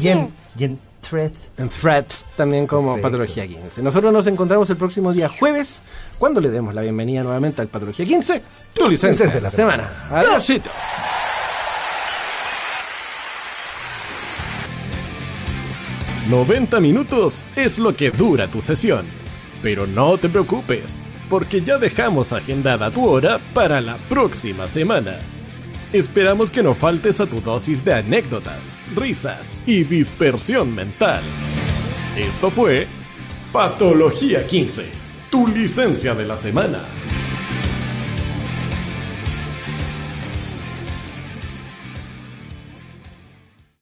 Y en, y en Threads. En Threads también como Patología 15. Nosotros nos encontramos el próximo día jueves cuando le demos la bienvenida nuevamente al Patología 15, tu licencia de la semana. Adiós. 90 minutos es lo que dura tu sesión. Pero no te preocupes, porque ya dejamos agendada tu hora para la próxima semana. Esperamos que no faltes a tu dosis de anécdotas, risas y dispersión mental. Esto fue Patología 15, tu licencia de la semana.